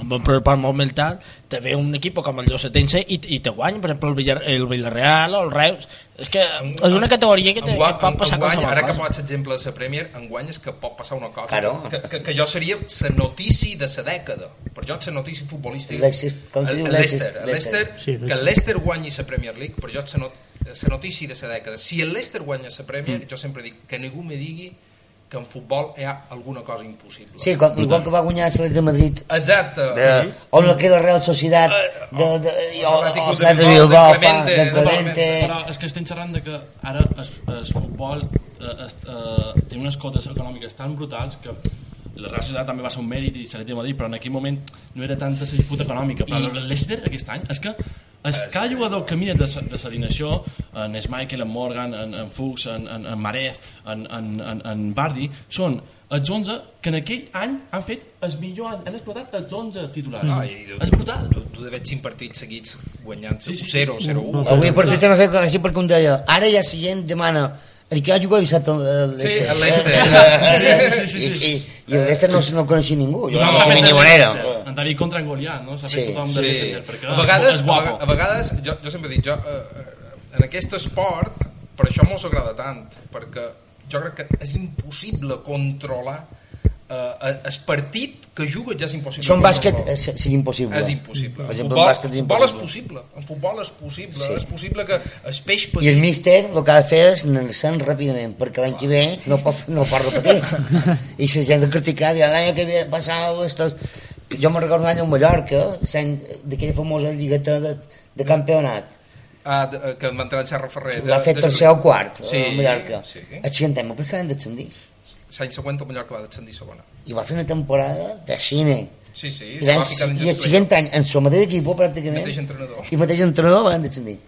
amb un problema molt mental, te ve un equip com el Llosetense i, i te guanya, per exemple, el, Villar, el Villarreal o el Reus. És que és una categoria que, te, que pot passar enguany, qualsevol ara que pots exemple de la Premier, enguany és que pot passar una cosa. Claro. Que, que, que jo seria la notícia de la dècada. Per jo és la notícia futbolística. Leicester- com se El- diu? el Leicester. Leicester. el Leicester, Sí, que el Leicester guanyi la Premier League, per jo és la not la notícia de la dècada. Si el Leicester guanya la Premier, jo sempre dic que ningú me digui que en futbol hi ha alguna cosa impossible. Sí, com, igual que va guanyar el de Madrid Exacte. de, on no queda Real Sociedad de, de, i, o, o, o de de Bilbao, de Clemente, fa, de de Clemente Però és que estem xerrant de que ara el, el futbol eh, es, eh, té unes cotes econòmiques tan brutals que la Real Societat també va ser un mèrit i té a Madrid, però en aquell moment no era tanta la disputa econòmica. Però I- el Leicester aquest any és que és, cada jugador que mira de, de l'alineació, en Schmeichel, en Morgan, en, en Fuchs, en, en, en Marez, en, en, en, en Bardi, són els 11 que en aquell any han fet el millor any, han explotat els 11 titulars. Ah, i tu, és brutal. Tu, tu veig 5 partits seguits guanyant sí, sí, 0, 0, 1. Avui per Twitter m'ha fet així perquè un deia ara ja la gent demana el que ha jugat dissabte el Sí, el Leicester. Eh, Sí, sí, sí, sí, sí. I, i, i el Leicester no, no el coneixia ningú jo No, no, fet ni Leicester. En David contra en Goliat, no? S'ha Sí, tothom de Sí. Leicester, perquè A vegades, és a, guapo. vega- a vegades jo, jo sempre dic, jo, eh, eh, en aquest esport, per això mos agrada tant, perquè jo crec que és impossible controlar eh, eh el partit que juga ja és impossible. Això en bàsquet és, eh, és impossible. És impossible. Per exemple, futbol, en bàsquet és impossible. és possible. En futbol és possible. Sí. És possible que es peix petit. I el míster el que ha de fer és anar-se'n ràpidament, perquè l'any que ve no pot, no pot repetir. I la gent de criticar, l'any que ve passat Estos... Jo me'n recordo un any a Mallorca, d'aquella famosa lligueta de, de campionat. Ah, de, que van entrar en Serra Ferrer. L'ha fet tercer o quart, sí, a Mallorca. Sí. Accidentem, per què han d'ascendir? 50 segona. I va fer una temporada de cine. Sí, sí. I, any, i el següent any, en el mateix equip, pràcticament. Mateix entrenador. I mateix entrenador van descendir.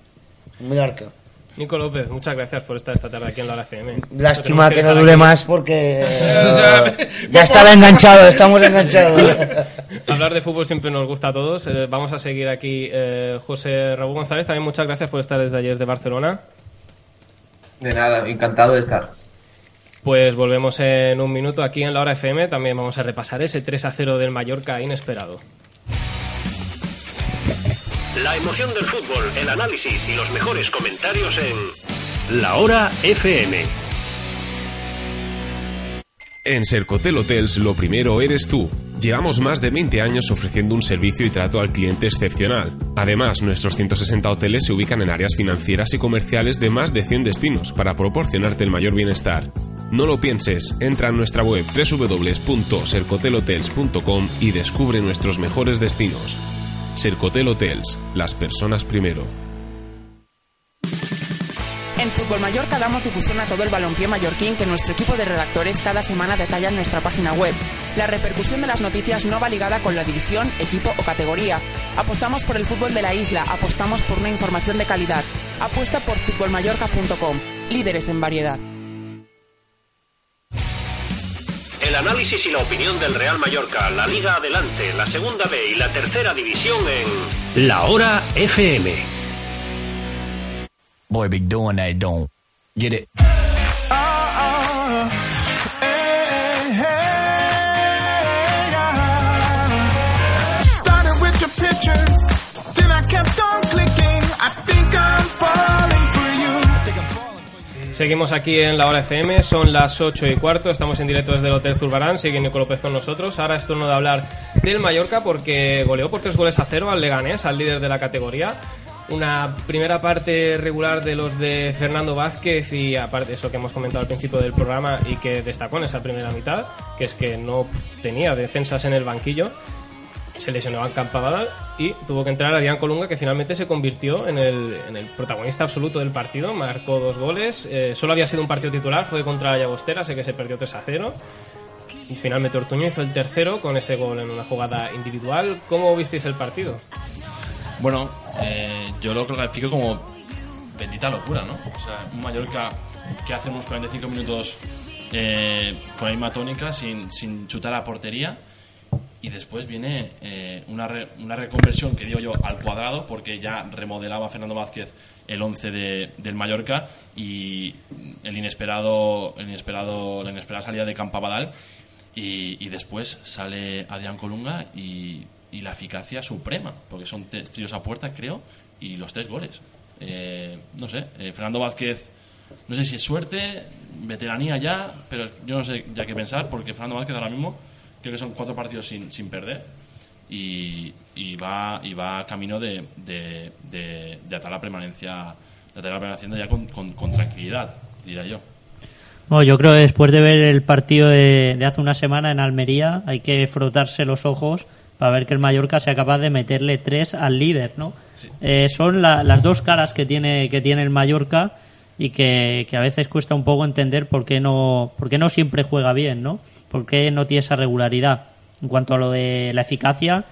Mallorca. Nico López, muchas gracias por estar esta tarde aquí en la FM. Lástima que, que, no dure aquí. más porque uh, ya estaba enganchado, estamos enganchados. Hablar de fútbol siempre nos gusta a todos. Eh, vamos a seguir aquí. Eh, José Raúl González, también muchas gracias por estar desde ayer de Barcelona. De nada, encantado de estar. Pues volvemos en un minuto aquí en la hora FM. También vamos a repasar ese 3 a 0 del Mallorca inesperado. La emoción del fútbol, el análisis y los mejores comentarios en La Hora FM. En Sercotel Hotels lo primero eres tú. Llevamos más de 20 años ofreciendo un servicio y trato al cliente excepcional. Además, nuestros 160 hoteles se ubican en áreas financieras y comerciales de más de 100 destinos para proporcionarte el mayor bienestar. No lo pienses, entra en nuestra web www.sercotelhotels.com y descubre nuestros mejores destinos. Sercotel Hotels, las personas primero. En Fútbol Mallorca damos difusión a todo el balompié mallorquín que nuestro equipo de redactores cada semana detalla en nuestra página web. La repercusión de las noticias no va ligada con la división, equipo o categoría. Apostamos por el fútbol de la isla, apostamos por una información de calidad. Apuesta por futbolmallorca.com, líderes en variedad. El análisis y la opinión del Real Mallorca, la Liga Adelante, la Segunda B y la Tercera División en La Hora FM. Boy, doing don't get it. Seguimos aquí en la hora FM, son las 8 y cuarto, estamos en directo desde el Hotel Zurbarán, sigue Nico López con nosotros. Ahora es turno de hablar del Mallorca porque goleó por tres goles a cero al Leganés, al líder de la categoría. Una primera parte regular de los de Fernando Vázquez y aparte eso que hemos comentado al principio del programa y que destacó en esa primera mitad, que es que no tenía defensas en el banquillo. Se lesionó a Campabadal y tuvo que entrar Adrián Colunga, que finalmente se convirtió en el, en el protagonista absoluto del partido. Marcó dos goles. Eh, solo había sido un partido titular, fue contra la Llagostera, sé que se perdió 3 a 0. Y finalmente Ortuño hizo el tercero con ese gol en una jugada individual. ¿Cómo visteis el partido? Bueno, eh, yo lo califico como bendita locura, ¿no? O sea, un Mallorca que hace unos 45 minutos eh, con la misma tónica, sin, sin chutar a portería, y después viene eh, una, re- una reconversión que digo yo al cuadrado, porque ya remodelaba Fernando Vázquez el 11 de, del Mallorca y el inesperado, el inesperado, la inesperada salida de Campabadal y, y después sale Adrián Colunga y, y la eficacia suprema, porque son tres tiros a puerta, creo, y los tres goles. Eh, no sé, eh, Fernando Vázquez, no sé si es suerte, veteranía ya, pero yo no sé ya qué pensar, porque Fernando Vázquez ahora mismo creo que son cuatro partidos sin, sin perder y, y va y va camino de, de, de, de atar la permanencia de atar la permanencia ya con, con, con tranquilidad, diría yo. Bueno, yo creo que después de ver el partido de, de hace una semana en Almería hay que frotarse los ojos para ver que el Mallorca sea capaz de meterle tres al líder, ¿no? Eh, son la- las dos caras que tiene que tiene el Mallorca y que, que a veces cuesta un poco entender por qué no por qué no siempre juega bien, ¿no? Por qué no tiene esa regularidad. En cuanto a lo de la eficacia,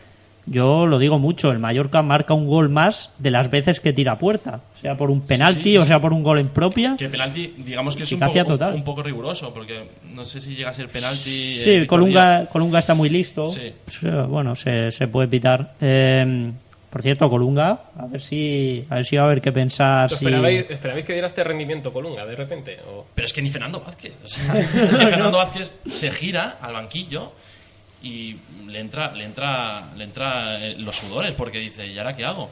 yo lo digo mucho, el Mallorca marca un gol más de las veces que tira puerta, sea por un penalti sí, o sea por un gol en propia. Que penalti, digamos que es un poco, total. un poco riguroso, porque no sé si llega a ser penalti. eh, Sí, Colunga. Colunga está muy listo. Sí. Pues, eh, bueno, se, se puede pitar. Eh, por cierto, Colunga, a ver si a ver si va a haber que pensar si... ¿Esperabais, esperabais que diera este rendimiento Colunga de repente? ¿O? Pero es que ni Fernando Vázquez. o sea, es que Fernando Vázquez se gira al banquillo y le entra, le entra, le entra eh, los sudores porque dice, ¿y ahora qué hago?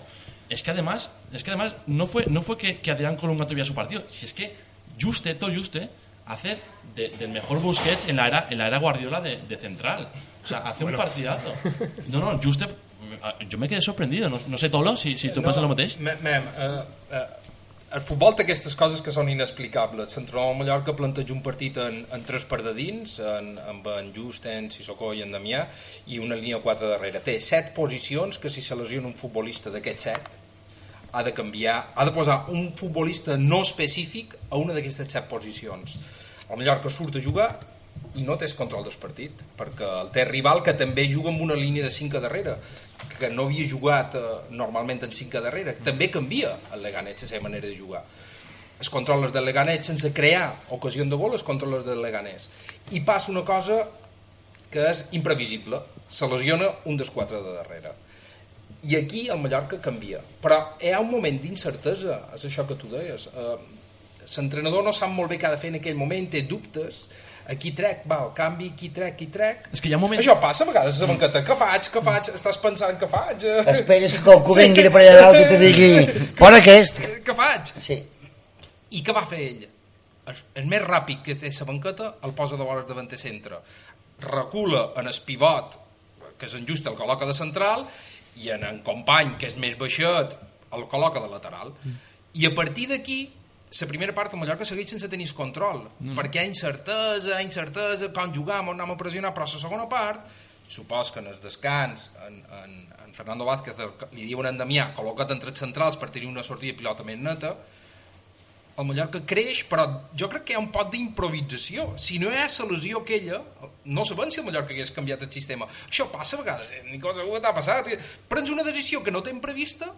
Es que además, es que además no fue, no fue que, que Adrián Colunga tuviera su partido, si es que Juste, todo Juste, hace de- del mejor Busquets en la era, en la era Guardiola de, de central. O sea, hace Bueno. un partidazo. No, no, Juste, yo me quedé sorprendido. No, no sé, Tolo, si, si tu penses el mateix. Mem, mem, eh, eh, el futbol té aquestes coses que són inexplicables. L'entrenador del Mallorca planteja un partit en, en tres per de dins, en, amb en Just, en Sissoko i en Damià, i una línia 4 darrere. Té set posicions que si se lesiona un futbolista d'aquests set, ha de canviar, ha de posar un futbolista no específic a una d'aquestes set posicions. El Mallorca surt a jugar i no té control del partit, perquè el té rival que també juga amb una línia de 5 a darrere, que no havia jugat eh, normalment en 5 a darrere. També canvia el Leganés la seva manera de jugar. Es controles del Leganés sense crear ocasió de gol, es controles del Leganés. I passa una cosa que és imprevisible. Se lesiona un dels quatre de darrere. I aquí el Mallorca canvia. Però hi ha un moment d'incertesa, és això que tu deies. Eh, L'entrenador no sap molt bé què ha de fer en aquell moment, té dubtes, aquí trec, va, el canvi, aquí trec, aquí trec. És que hi ha moments... Això passa a vegades a la banqueta. Què faig? Què faig? Estàs pensant què faig? Esperes que qualcú vingui de per allà dalt i te digui "Pon aquest". Què faig? Sí. I què va fer ell? El, més ràpid que té la banqueta el posa de vores davanter centre. Recula en el pivot, que és en just, el col·loca de central, i en en company, que és més baixet, el col·loca de lateral. I a partir d'aquí la primera part el Mallorca segueix sense tenir control Mm. perquè hi ha incertesa, incertesa com jugar, on anem a pressionar però la segona part supos que en el descans en, en, en Fernando Vázquez li diuen a en Damià col·loca't entre els centrals per tenir una sortida pilota més neta el Mallorca creix, però jo crec que hi ha un pot d'improvisació. Si no hi ha la lesió aquella, no sabem si el Mallorca hagués canviat el sistema. Això passa a vegades, eh? ni cosa que t'ha passat. Prens una decisió que no t'hem prevista,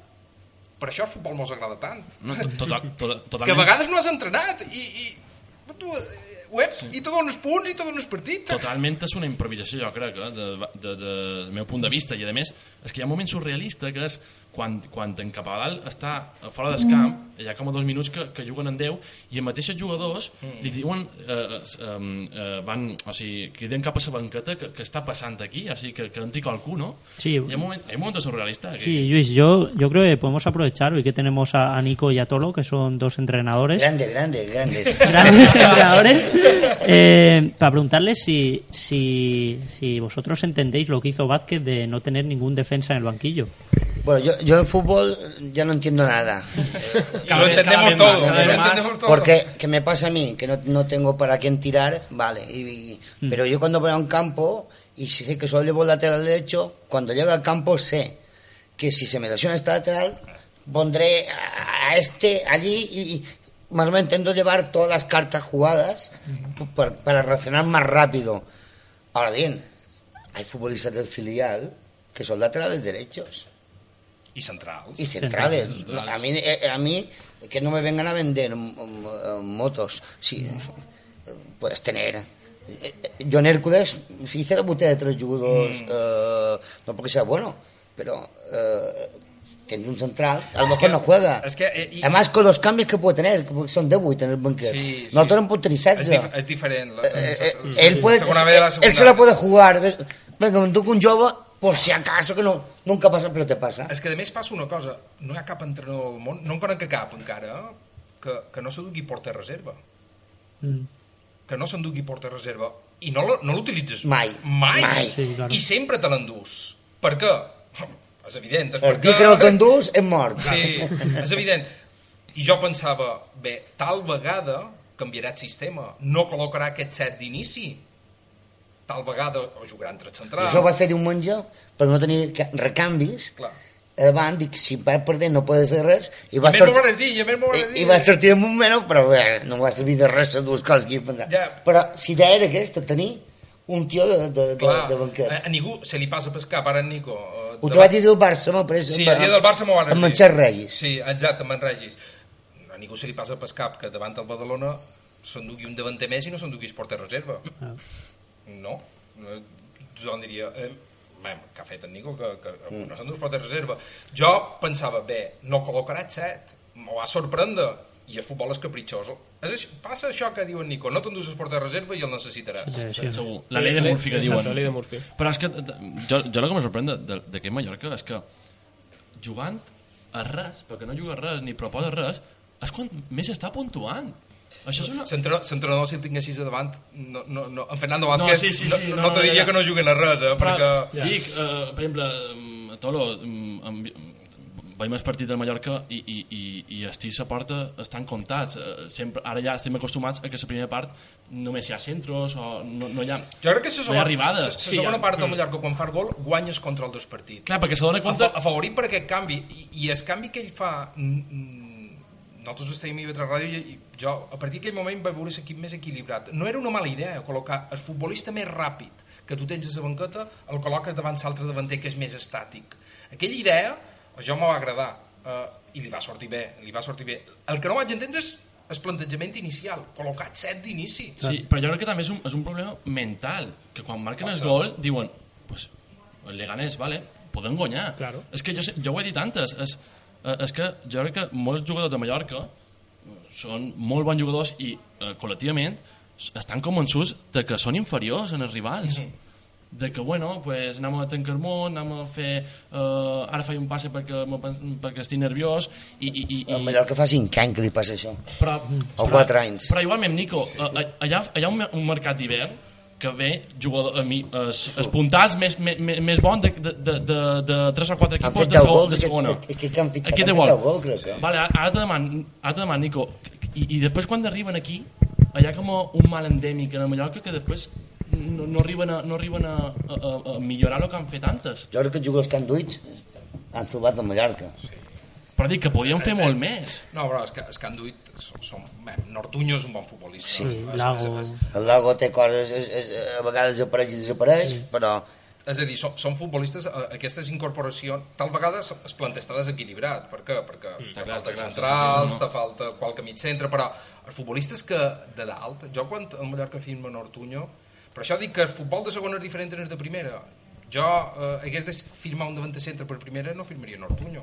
per això el futbol mos agrada tant. No, to- tota- tota- que a totalment. vegades no has entrenat i, i tu, eh, web, sí. i te dones punts i te dones partit. Totalment és una improvisació, jo crec, eh, de, de, de, del meu punt de vista. I, a més, és que hi ha un moment surrealista que és quan, quan en Capadal està fora del camp, hi ha com a dos minuts que, que juguen en 10, i els mateixos jugadors li diuen, eh, eh, eh, van, o sigui, criden cap a la banqueta que, que està passant aquí, o sigui, que, que entri qualcú, no? Sí. Hi ha un moment, hay surrealista. que- Sí, Luis, yo, yo creo que podemos aprovechar hoy que tenemos a, a Nico y a Tolo, que son dos entrenadores. Grandes, grandes, grandes. grandes entrenadores, eh, para preguntarles si, si, si vosotros entendéis lo que hizo Vázquez de no tener ningún defensa en el banquillo. Bueno, yo, yo en fútbol ya no entiendo nada. Lo entendemos todo, lo entendemos. Porque, ¿qué me pasa a mí? Que no, no tengo para quién tirar, vale. y- y- Mm. Pero yo cuando voy a un campo y sé que solo llevo el lateral derecho, cuando llego al campo sé que si se me lesiona este lateral, pondré a este allí y, y más o menos intento llevar todas las cartas jugadas para, para reaccionar más rápido. Ahora bien, hay futbolistas del filial que son laterales derechos Y centrals. y centrales. Centrales. A mí, eh, a mí que no me vengan a vender mm, mm, motos. Sí, puedes tener. eh, eh, John Hércules hice la botella de tres jugadores, eh, no porque sea bueno, pero eh, tiene un central, a lo Es mejor que- no juega. es que, eh, y- Además, con los cambios que puede tener, porque son de en el banquet. Sí, sí. Nosotros en puntería És, dif diferent. La, eh, eh, la- él puede, él se la puede jugar. Venga, tú con un jove, por si acaso, que no, nunca pasa, pero te pasa. És que a més passa una cosa, no hi ha cap entrenador del món, no en conec cap encara, que, que no s'endugui porter reserva. Mm. Que no s'endugui porter reserva. I no, lo- no l'utilitzes Mai. Mai. Mai. Sí. I sempre te l'endús. Per què? És evident. És El perquè... dia que no t'endús és mort. Sí, és evident. I jo pensava, bé, tal vegada canviarà el sistema. No col·locarà aquest set d'inici. Tal vegada o jugarà entre centrals. Això ho vaig fer diumenge per no tenir ca- recanvis. Clar. Davant, dic, si vas perdent no podes fer res. I, I va més m'ho van dir, i més m'ho van i, dir. i va sortir en un moment, però bé, no va servir de res les dues coses que hi. Ja. Però si idea era aquesta, tenir un tio de, de, de, Clar, de banquet. a, a ningú se li passa pel cap, ara en Nico. eh, Ho t'ho vaig dir del Barça, m'ha pres Sí, el dia del Barça m'ho van amb dir. en Xer Regis. Sí, exacte, amb en Regis. A ningú se li passa pel cap que davant el Badalona s'endugui un davanter més i no s'endugui el porter reserva. Ah. No. No, Tothom diria... Eh, bé, que ha fet en Nico que, que Mm. no s'endú el porter reserva. Jo pensava, bé, no col·locarà set, m'ho va sorprendre i el futbol és capritxós. És, això- passa això que diu en Nico, no t'endús el porter reserva i el necessitaràs. Sí, sí, segur. La llei de Murphy que diuen. la llei de Murphy. Però és que t- jo, jo el que me sorprèn de- de- d'aquest Mallorca és que jugant a res, perquè no juga a res ni proposa res, és quan més està puntuant. Això és una... L'entre- L'entrenador, si el tinguessis a davant, no, no, no, en Fernando No, Vázquez, sí, sí, sí, no, no, no, te no, diria ja. que no juguen a res, eh, Però, perquè... dic, eh, per exemple, mm, Tolo, mm, amb, veiem el partit del Mallorca i, i, i, i els tirs a porta estan comptats. Eh, sempre, ara ja estem acostumats a que la primera part només hi ha centros o no, no hi ha, Jo crec que la no hi ha arribades. la, la segona part del Mallorca, quan fa el gol, guanyes contra el dos partit. Clar, perquè se dona compte... Afa- Afavorit per aquest canvi. I, i el canvi que ell fa... Nosaltres estàvem a Ivetra Ràdio i, i jo, a partir d'aquell moment, vaig veure l'equip més equilibrat. No era una mala idea col·locar el futbolista més ràpid que tu tens a la banqueta, el col·loques davant l'altre davanter que és més estàtic. Aquella idea, a jo m'ha va agradar eh, i li va sortir bé, li va sortir bé. El que no vaig entendre és el plantejament inicial, col·locat set d'inici. Sí, però jo crec que també és un, és un problema mental, que quan marquen el gol diuen, pues, el Leganés, vale, podem guanyar. Claro. És que jo, sé- jo ho he dit antes, és, eh, és que jo crec que molts jugadors de Mallorca són molt bons jugadors i eh, col·lectivament estan convençuts de que són inferiors en els rivals. de que, bueno, pues, anem a tancar el món, anem a fer... Uh, ara faig un passe perquè, perquè estic nerviós i... i, i, A i Mallorca fa 5 anys que li passa això. però, O 4 anys. Però igualment, Nico, a- a- allà, allà un, un mercat d'hivern que ve jugador, a mi, es, es puntals més, més, més bons de, de, de, de, de 3 o 4 Han equipos de, 10 segon, de aquest- segona. aquest- aquest han fitxat, han té fet gol. 10 gols, crec. eh? Vale, ara te deman, ara te deman Nico, i, i després quan arriben aquí hi ha com un mal endèmic en el Mallorca que després no, no arriben, a, no arriben a, a, a, a millorar el que han fet antes Jo crec que els jugadors que han duit han salvat el Mallorca. Sí. Però dic que podien fer molt més No, però és que, és que han duit... Bé, Nortuño és un bon futbolista. Sí, És- Lago. El Lago té coses, és, és, a vegades desapareix i desapareix, sí. però És a dir, són, són futbolistes, eh, aquestes incorporacions, tal vegada es, planteja estar desequilibrat. Per què? Perquè mm, te clar, centrals, te falta qualque mig centre, però els futbolistes que de dalt, jo quan el Mallorca firma Nortuño, per això dic que el futbol de segona és diferent del de primera. Jo eh, hagués de firmar un davant de centre per primera no firmaria Nortuño.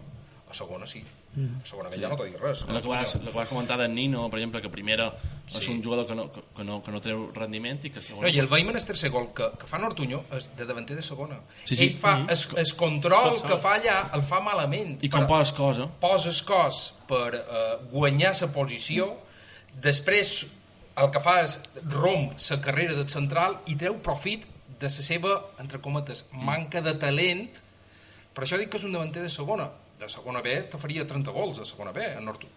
A segona sí. Mm. A segona B ja no t'ho dic res. el que vas, el que vas comentar d'en Nino per exemple que primera és Sí. un jugador que no, que, que no, que no treu rendiment i que segona No, I el Weiman, el tercer gol que, que fa Nortuño és de davanter de segona. Sí, sí. Ell fa, Mhm. es, es control Tot que fa allà, el fa malament. i com poses cosa poses cos per eh, guanyar la posició, després el que fa és romp la carrera del central i treu profit de la seva, entre cometes, manca de talent. Per això dic que és un davanter de segona. De segona B te faria 30 gols, de segona B, a Nortu.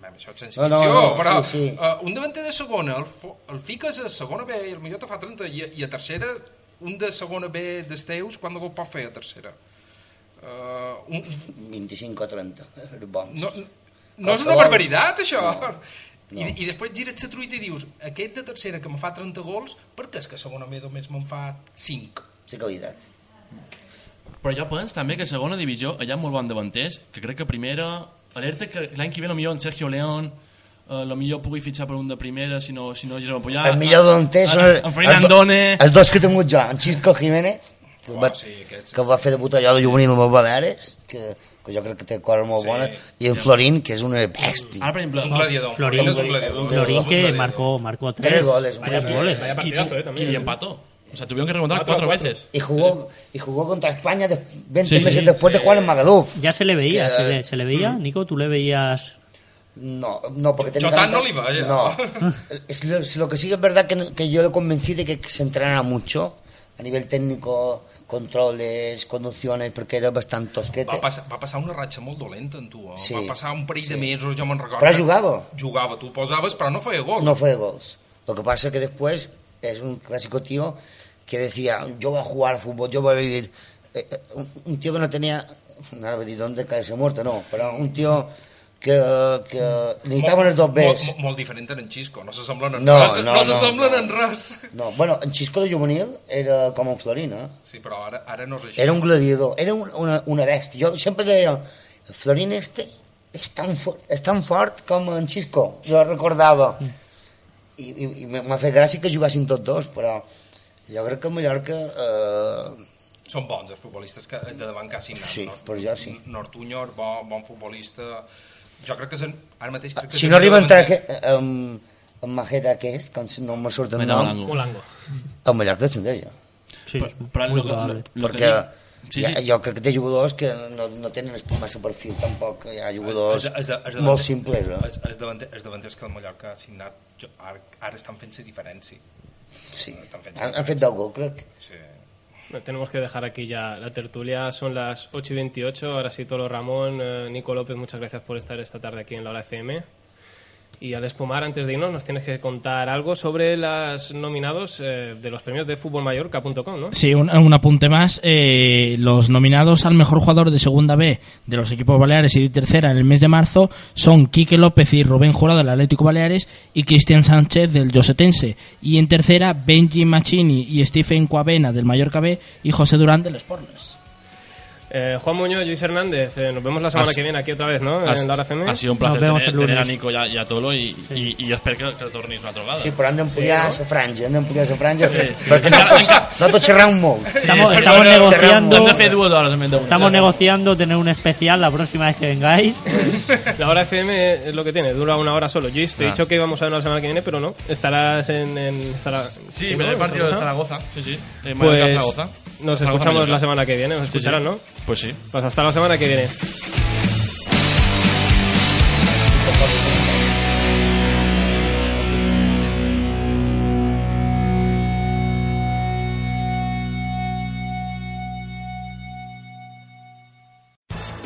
Bé, això és sense No, no, no, però sí, sí. eh, un davanter de segona el, el fiques a segona B i el millor te fa 30 i, i a tercera un de segona B dels teus quant de gol pot fer a tercera? Uh, un, 25 o 30, eh, bons. no, no és una barbaritat, això. No, I, I després gires la truita i dius aquest de tercera que me fa 30 gols perquè és que a segona B només me'n fa 5. Sí, qualitat. Però jo penso també que a segona divisió hi ha molt bons davanters que crec que primera alerta que l'any que ve millor en Sergio León eh, lo millor pugui fitxar per un de primera si no, si no Guillermo Puyà el millor davanter són en, en Ferran Andone els dos que he tingut jo, en Xisco Jiménez, que, Oh, va, sí, aquests- que va fer debutar allò de juvenil amb el Baleares, que, que jo crec que té coses molt Sí. bones, i en Florín, que és una bèstia. ara per exemple un gladiador. Florín, és un gladiador. Florín És un que marcó, marcó Tres tres, goles, tres goles. Vaya y, partidazo, eh, también. y empató o sea tuvieron que remontar Cuatro cuatro cuatro. veces Y jugó, y jugó contra España de, 20 Sí, sí, meses sí. después de jugar en Magaluf. Ya se le veía, Que- se le, se le veía. Nico, tú le veías... No, no, porque tenía Chotán no le iba, ya. No, es lo, es lo que sí que es verdad que, que yo le convencí de que se entrenara mucho a nivel técnico, controles, conducciones, porque era bastante tosquete. Va passar, va passar una ratxa molt dolenta en tu. Eh? Sí. Va passar un parell de Sí. mesos, jo me'n recordo. Però jugava. Jugava, tu posaves, però no feia gol. No fue gols. Lo que pasa es que después es un clásico tío que decía, yo voy a jugar al fútbol, yo voy a vivir. Eh, eh, un, un tío que no tenía, nada, de dónde caerse muerto, no, pero un tío que, que necesitaba los dos Bs. molt, molt diferent en Xisco, no s'assemblen en No, res. no, no no, s'assemblen no. en res. No, bueno, en Chisco de juvenil era com en Florín, eh? Sí, però ara, ara no és així. Era un gladiador, era un, una, una bèstia. Jo sempre deia, el Florín este és tan, fort, és tan fort com en Xisco, jo recordava. I, i, i m'ha fet gràcia que jugassin tots dos, però jo crec que a Mallorca... Eh, Són bons els futbolistes que, de davant que ha signat. Sí, Nort- per jo sí. Nortuño, bon, bon futbolista. Jo crec que és en, ara mateix... Crec que si no arriba a entrar que, amb, amb Majeda, que és, com si no me surt el Majeda nom, Molango. El Mallorca descendria. Sí, Però- però lo que- lo que Perquè sí, ja, sí. jo crec que té jugadors que no, no tenen massa perfil tampoc, hi ha jugadors És- és de- de molt simples. Eh? Els davanters que el Mallorca ha signat jo, ara, ara estan fent-se diferència. Sí. Han, han fet 10 gols, crec. Sí. Bueno, Tenemos que dejar aquí ya la tertulia. Son las 8 y 28. Ahora sí, Tolo Ramón, eh, Nico López, muchas gracias por estar esta tarde aquí en la hora FM. Y al espumar, antes de irnos, nos tienes que contar algo sobre los nominados eh, de los premios de futbolmallorca.com, ¿no? Sí, un, un apunte más. Eh, los nominados al mejor jugador de Segunda B de los equipos baleares y de tercera en el mes de marzo son Quique López y Rubén Jurado del Atlético Baleares y Cristian Sánchez del Josetense. Y en tercera, Benji Machini y Stephen Coavena del Mallorca B y José Durán del Sportles. Eh, Juan Muñoz, Luis Hernández, eh, nos vemos la semana Ha- que viene aquí otra vez, ¿no? ha, en la hora FM. ha sido un placer tener, el tener a Nico y a, y a Tolo i, i, i espero que, que tornis una altra vegada Sí, però hem d'ampliar la Sí, no? franja, hem d'ampliar la franja, Sí. perquè no, no molt. Estamos, Sí, estamos sí, negociando... hem de fer dues hores en vez d'una. Estamos negociando tener un especial la próxima vez que vengáis. La hora FM es lo que tiene, dura una hora solo. Yo te he Ah. dicho que íbamos a ver la semana que viene, pero no. Estarás en. en estará- Sí, ¿no? veré el ¿En partido de Zaragoza? Zaragoza. Sí, sí. Eh, Pues Mallorca-Zaragoza. Nos escuchamos la semana que viene. Nos Sí, sí. escucharán, ¿no? Pues sí. Pues hasta la semana que viene.